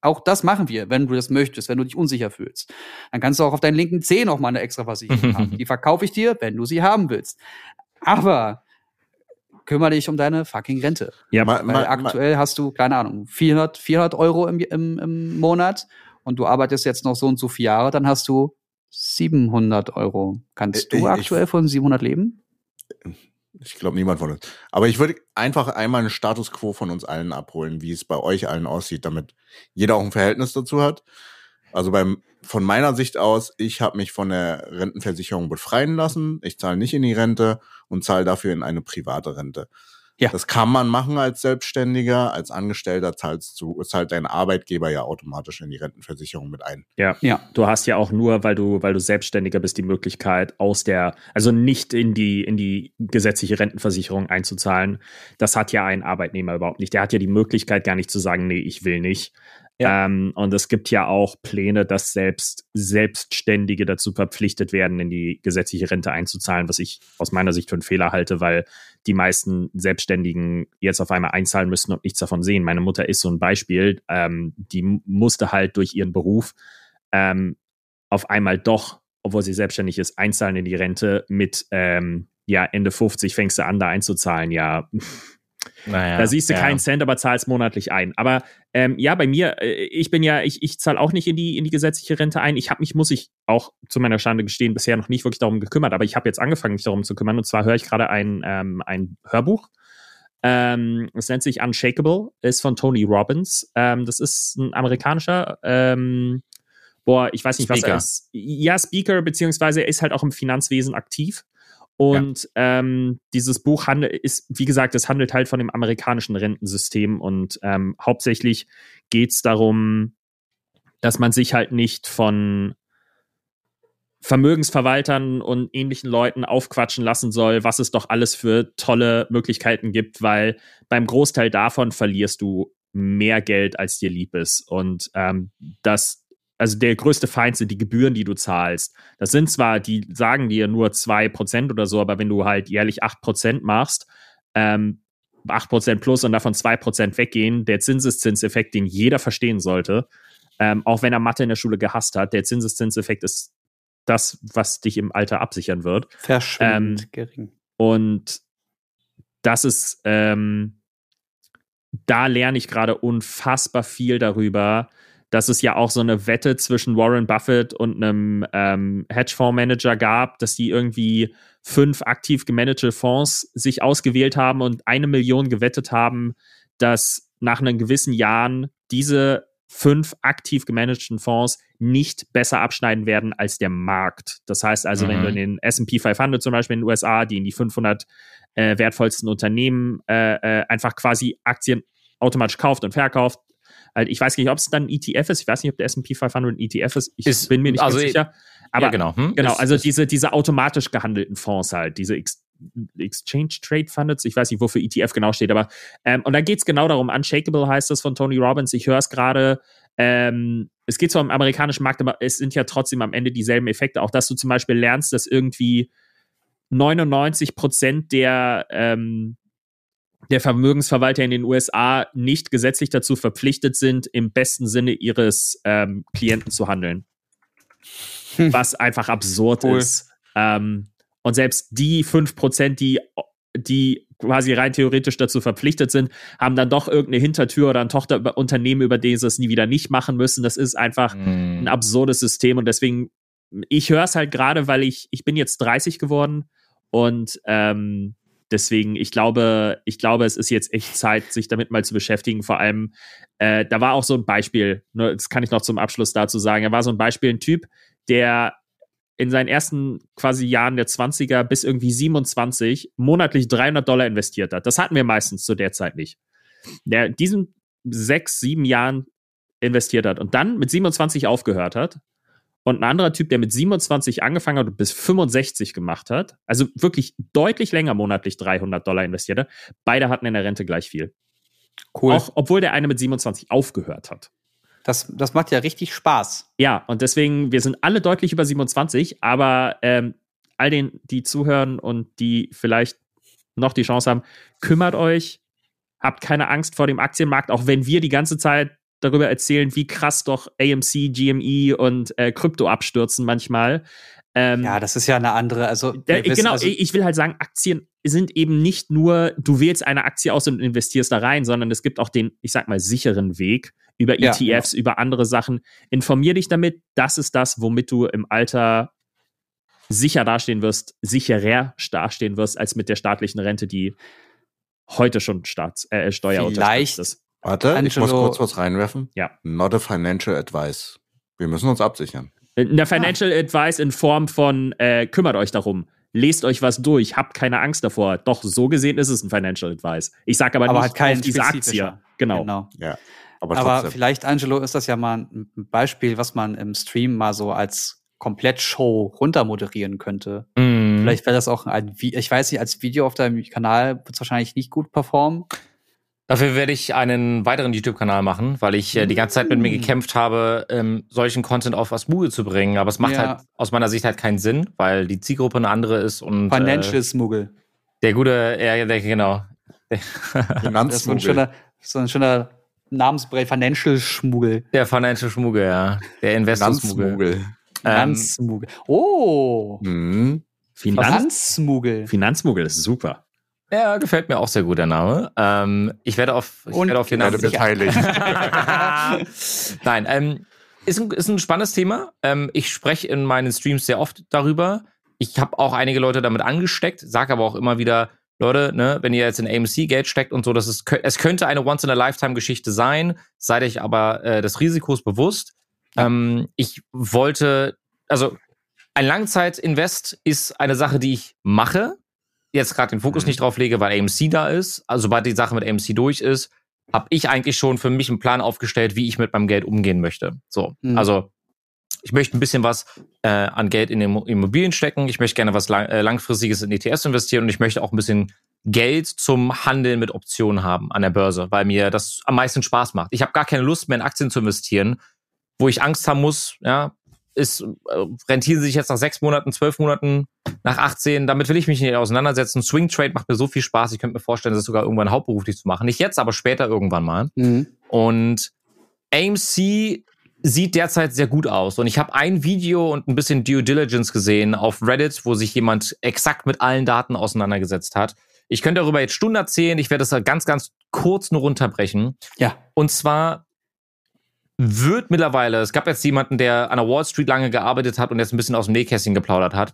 Auch das machen wir, wenn du das möchtest, wenn du dich unsicher fühlst. Dann kannst du auch auf deinen linken Zeh noch mal eine extra Versicherung haben. *laughs* Die verkaufe ich dir, wenn du sie haben willst. Aber kümmere dich um deine fucking Rente. Ja, Ma- Weil ma- ma- aktuell hast du, keine Ahnung, 400, 400 Euro im, im, im Monat und du arbeitest jetzt noch so und so vier Jahre, dann hast du 700 Euro. Kannst Äh, du ich- aktuell von 700 leben? Ich glaube niemand von uns. Aber ich würde einfach einmal einen Status quo von uns allen abholen, wie es bei euch allen aussieht, damit jeder auch ein Verhältnis dazu hat. Also beim von meiner Sicht aus, ich habe mich von der Rentenversicherung befreien lassen. Ich zahle nicht in die Rente und zahle dafür in eine private Rente. Ja. Das kann man machen als Selbstständiger, als Angestellter zahlst du, zahlt dein Arbeitgeber ja automatisch in die Rentenversicherung mit ein. Ja. Ja. Du hast ja auch nur, weil du, weil du Selbstständiger bist, die Möglichkeit, aus der, also nicht in die, in die gesetzliche Rentenversicherung einzuzahlen. Das hat ja ein Arbeitnehmer überhaupt nicht. Der hat ja die Möglichkeit, gar nicht zu sagen, nee, ich will nicht. Ja. Ähm, und es gibt ja auch Pläne, dass selbst Selbstständige dazu verpflichtet werden, in die gesetzliche Rente einzuzahlen, was ich aus meiner Sicht für einen Fehler halte, weil die meisten Selbstständigen jetzt auf einmal einzahlen müssen und nichts davon sehen. Meine Mutter ist so ein Beispiel, ähm, die musste halt durch ihren Beruf ähm, auf einmal doch, obwohl sie selbstständig ist, einzahlen in die Rente mit ähm, ja, Ende 50 fängst du an, da einzuzahlen. Ja, Naja, da siehst du ja. keinen Cent, aber zahlst monatlich ein. Aber ähm, ja, bei mir, äh, ich bin ja, ich, ich zahle auch nicht in die, in die gesetzliche Rente ein. Ich habe mich, muss ich auch zu meiner Schande gestehen, bisher noch nicht wirklich darum gekümmert, aber ich habe jetzt angefangen, mich darum zu kümmern. Und zwar höre ich gerade ein, ähm, ein Hörbuch. Ähm, es nennt sich Unshakable, ist von Tony Robbins. Ähm, das ist ein amerikanischer, ähm, boah, ich weiß nicht, was Speaker. er ist. Ja, Speaker, beziehungsweise er ist halt auch im Finanzwesen aktiv. Und ähm, dieses Buch handelt, ist, wie gesagt, es handelt halt von dem amerikanischen Rentensystem und ähm, hauptsächlich geht es darum, dass man sich halt nicht von Vermögensverwaltern und ähnlichen Leuten aufquatschen lassen soll, was es doch alles für tolle Möglichkeiten gibt, weil beim Großteil davon verlierst du mehr Geld, als dir lieb ist. Und ähm, das, also der größte Feind sind die Gebühren, die du zahlst. Das sind zwar, die sagen dir nur 2% oder so, aber wenn du halt jährlich 8% machst, ähm, 8% plus und davon 2% weggehen, der Zinseszinseffekt, den jeder verstehen sollte, ähm, auch wenn er Mathe in der Schule gehasst hat, der Zinseszinseffekt ist das, was dich im Alter absichern wird. Verschwindend gering. Und das ist, ähm, da lerne ich gerade unfassbar viel darüber, dass es ja auch so eine Wette zwischen Warren Buffett und einem ähm, Hedgefondsmanager gab, dass die irgendwie fünf aktiv gemanagte Fonds sich ausgewählt haben und eine Million gewettet haben, dass nach einem gewissen Jahren diese fünf aktiv gemanagten Fonds nicht besser abschneiden werden als der Markt. Das heißt also, wenn Mhm. du in den S&P 500 zum Beispiel in den USA, die in die 500 äh, wertvollsten Unternehmen äh, äh, einfach quasi Aktien automatisch kauft und verkauft. Halt, ich weiß nicht, ob es dann ein ETF ist. Ich weiß nicht, ob der S&P 500 ein ETF ist. Ich Ist- bin mir nicht also, ganz sicher. Aber ja, genau. Hm? Genau, also ist- diese, diese automatisch gehandelten Fonds halt, diese Ex Exchange Trade Funds, ich weiß nicht, wofür ETF genau steht, aber ähm, und da geht es genau darum, Unshakable heißt das von Tony Robbins, ich höre es gerade, ähm, es geht zwar im amerikanischen Markt, aber es sind ja trotzdem am Ende dieselben Effekte, auch dass du zum Beispiel lernst, dass irgendwie 99 Prozent der ähm, der Vermögensverwalter in den USA nicht gesetzlich dazu verpflichtet sind, im besten Sinne ihres ähm, Klienten zu handeln. Hm. Was einfach absurd Cool. ist. Ähm, und selbst die 5%, die, die quasi rein theoretisch dazu verpflichtet sind, haben dann doch irgendeine Hintertür oder ein Tochterunternehmen, über das sie es nie wieder nicht machen müssen. Das ist einfach Hm. ein absurdes System und deswegen, ich höre es halt gerade, weil ich, ich bin jetzt 30 geworden und ähm, deswegen, ich glaube, ich glaube, es ist jetzt echt Zeit, sich damit mal zu beschäftigen. Vor allem, äh, da war auch so ein Beispiel, ne, das kann ich noch zum Abschluss dazu sagen, da war so ein Beispiel, ein Typ, der in seinen ersten quasi Jahren der 20er bis irgendwie 27 monatlich 300 Dollar investiert hat. Das hatten wir meistens zu der Zeit nicht. Der in diesen sechs, sieben Jahren investiert hat und dann mit 27 aufgehört hat und ein anderer Typ, der mit 27 angefangen hat und bis 65 gemacht hat, also wirklich deutlich länger monatlich 300 Dollar investiert hat, beide hatten in der Rente gleich viel. Cool. Auch obwohl der eine mit 27 aufgehört hat. Das, das macht ja richtig Spaß. Ja, und deswegen, wir sind alle deutlich über 27, aber ähm, all den, die zuhören und die vielleicht noch die Chance haben, kümmert euch, habt keine Angst vor dem Aktienmarkt, auch wenn wir die ganze Zeit darüber erzählen, wie krass doch AMC, GME und äh, Krypto abstürzen manchmal. Ähm, Ja, das ist ja eine andere, also, äh, wissen, genau, also, ich will halt sagen, Aktien sind eben nicht nur, du wählst eine Aktie aus und investierst da rein, sondern es gibt auch den, ich sag mal, sicheren Weg über Ja, ETFs, über andere Sachen. Informier dich damit. Das ist das, womit du im Alter sicher dastehen wirst, sicherer dastehen wirst, als mit der staatlichen Rente, die heute schon Staats, äh, steuerunterstützt Vielleicht- ist. Warte, ich muss Angelo- kurz was reinwerfen. Ja. Not a financial advice. Wir müssen uns absichern. Eine Financial Advice in Form von äh, kümmert euch darum. Lest euch was durch, habt keine Angst davor. Doch, so gesehen ist es ein Financial Advice. Ich sage aber, aber nicht halt auf diese Aktie. Genau. genau. Ja. Aber, Aber vielleicht, Angelo, ist das ja mal ein Beispiel, was man im Stream mal so als Komplettshow runtermoderieren könnte. Mhm. Vielleicht wäre das auch ein, ich weiß nicht, als Video auf deinem Kanal wird es wahrscheinlich nicht gut performen. Dafür werde ich einen weiteren YouTube-Kanal machen, weil ich äh, die ganze Zeit mit mir Mm. gekämpft habe, ähm, solchen Content auf Asmuge zu bringen. Aber es macht Ja. halt aus meiner Sicht halt keinen Sinn, weil die Zielgruppe eine andere ist und Financial äh, Smuggle. der gute, ja, der, genau. *laughs* Das ist so ein schöner, so ein schöner Namensbrei, Financial Schmuggel. Der Financial Schmuggel, ja. Der Investor-Schmuggel. Finanzmogel. Ähm, Finanzsmuggel. Oh! Hm. Finanz Finanzsmuggel. Finanzmuggel ist super. Ja, gefällt mir auch sehr gut, der Name. Ähm, ich werde auf, ich Und werde auf den Namen beteiligt. *laughs* Nein, ähm, ist, ein, ist ein spannendes Thema. Ähm, ich spreche in meinen Streams sehr oft darüber. Ich habe auch einige Leute damit angesteckt, sage aber auch immer wieder, Leute, ne, wenn ihr jetzt in AMC Geld steckt und so, das ist, es könnte eine Once-in-a-Lifetime-Geschichte sein, seid euch aber äh, des Risikos bewusst. Ähm, ich wollte, also ein Langzeit-Invest ist eine Sache, die ich mache, jetzt gerade den Fokus Mhm. nicht drauf lege, weil AMC da ist. Also sobald die Sache mit AMC durch ist, habe ich eigentlich schon für mich einen Plan aufgestellt, wie ich mit meinem Geld umgehen möchte. So, Mhm. also ich möchte ein bisschen was äh, an Geld in Immo- Immobilien stecken. Ich möchte gerne was lang, äh, langfristiges in ETFs investieren und ich möchte auch ein bisschen Geld zum Handeln mit Optionen haben an der Börse, weil mir das am meisten Spaß macht. Ich habe gar keine Lust mehr in Aktien zu investieren, wo ich Angst haben muss, ja, ist, äh, rentieren sie sich jetzt nach sechs Monaten, zwölf Monaten, nach 18, damit will ich mich nicht auseinandersetzen. Swing Trade macht mir so viel Spaß, ich könnte mir vorstellen, das sogar irgendwann hauptberuflich zu machen. Nicht jetzt, aber später irgendwann mal. Mhm. Und AMC sieht derzeit sehr gut aus. Und ich habe ein Video und ein bisschen Due Diligence gesehen auf Reddit, wo sich jemand exakt mit allen Daten auseinandergesetzt hat. Ich könnte darüber jetzt Stunden erzählen. Ich werde das ganz, ganz kurz nur runterbrechen. Ja. Und zwar wird mittlerweile, es gab jetzt jemanden, der an der Wall Street lange gearbeitet hat und jetzt ein bisschen aus dem Nähkästchen geplaudert hat.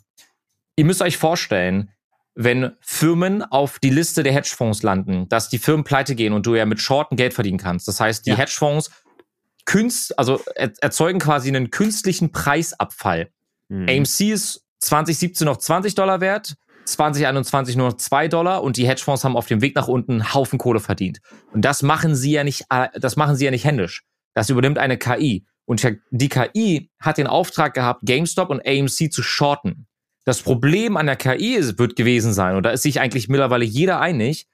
Ihr müsst euch vorstellen, wenn Firmen auf die Liste der Hedgefonds landen, dass die Firmen pleite gehen und du ja mit Shorten Geld verdienen kannst. Das heißt, die Ja. Hedgefonds künst, also er, erzeugen quasi einen künstlichen Preisabfall. Hm. AMC ist 2017 noch 20 Dollar wert, 2021 nur noch 2 Dollar und die Hedgefonds haben auf dem Weg nach unten einen Haufen Kohle verdient. Und das machen sie ja nicht, äh, das machen sie ja nicht händisch. Das übernimmt eine KI. Und die KI hat den Auftrag gehabt, GameStop und AMC zu shorten. Das Problem an der KI ist, wird gewesen sein, und da ist sich eigentlich mittlerweile jeder einig,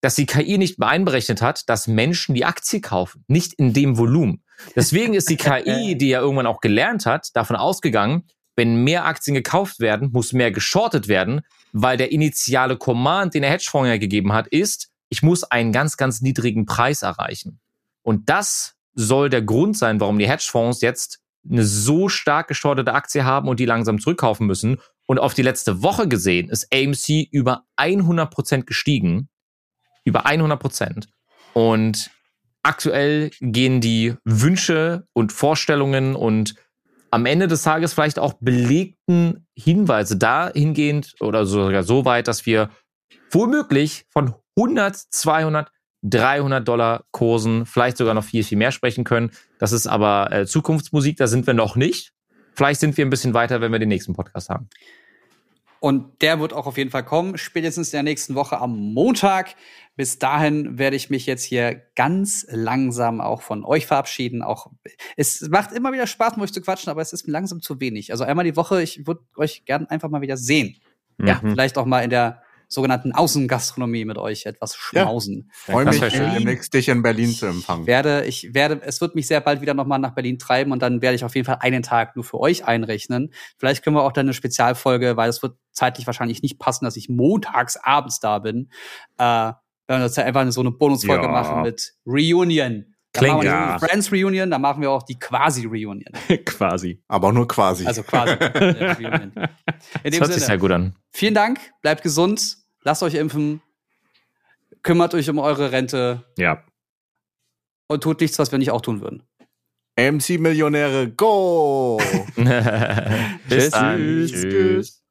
dass die KI nicht mehr einberechnet hat, dass Menschen die Aktie kaufen. Nicht in dem Volumen. Deswegen ist die KI, *laughs* die ja irgendwann auch gelernt hat, davon ausgegangen, wenn mehr Aktien gekauft werden, muss mehr geschortet werden, weil der initiale Command, den der Hedgefonds ja gegeben hat, ist, ich muss einen ganz, ganz niedrigen Preis erreichen. Und das soll der Grund sein, warum die Hedgefonds jetzt eine so stark geschortete Aktie haben und die langsam zurückkaufen müssen. Und auf die letzte Woche gesehen ist AMC über 100 Prozent gestiegen. Über 100 Prozent. Und aktuell gehen die Wünsche und Vorstellungen und am Ende des Tages vielleicht auch belegten Hinweise dahingehend oder sogar so weit, dass wir womöglich von 100, 200, 300 Dollar Kursen, vielleicht sogar noch viel, viel mehr sprechen können. Das ist aber äh, Zukunftsmusik, da sind wir noch nicht. Vielleicht sind wir ein bisschen weiter, wenn wir den nächsten Podcast haben. Und der wird auch auf jeden Fall kommen, spätestens in der nächsten Woche am Montag. Bis dahin werde ich mich jetzt hier ganz langsam auch von euch verabschieden. Auch es macht immer wieder Spaß, mit euch zu quatschen, aber es ist mir langsam zu wenig. Also einmal die Woche, ich würde euch gern einfach mal wieder sehen. Ja, Mhm. vielleicht auch mal in der sogenannten Außengastronomie mit euch etwas schmausen. Freue Das mich, schön. demnächst dich in Berlin zu Ich empfangen. werde, ich werde, es wird mich sehr bald wieder nochmal nach Berlin treiben und dann werde ich auf jeden Fall einen Tag nur für euch einrechnen. Vielleicht können wir auch dann eine Spezialfolge, weil es wird zeitlich wahrscheinlich nicht passen, dass ich montags abends da bin. Äh, wenn wir uns da einfach so eine Bonusfolge Ja. machen mit Reunion. Machen wir ja. nur Friends Reunion, da machen wir auch die quasi Reunion. *laughs* Quasi. Aber auch nur quasi. Also quasi. *laughs* Reunion. In Das dem hört sich sehr Sinne, gut an. vielen Dank, bleibt gesund, lasst euch impfen, kümmert euch um eure Rente Ja. und tut nichts, was wir nicht auch tun würden. MC-Millionäre, go! *laughs* Bis dann. Tschüss. Tschüss.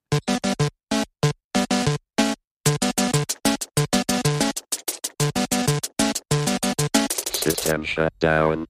System shut down.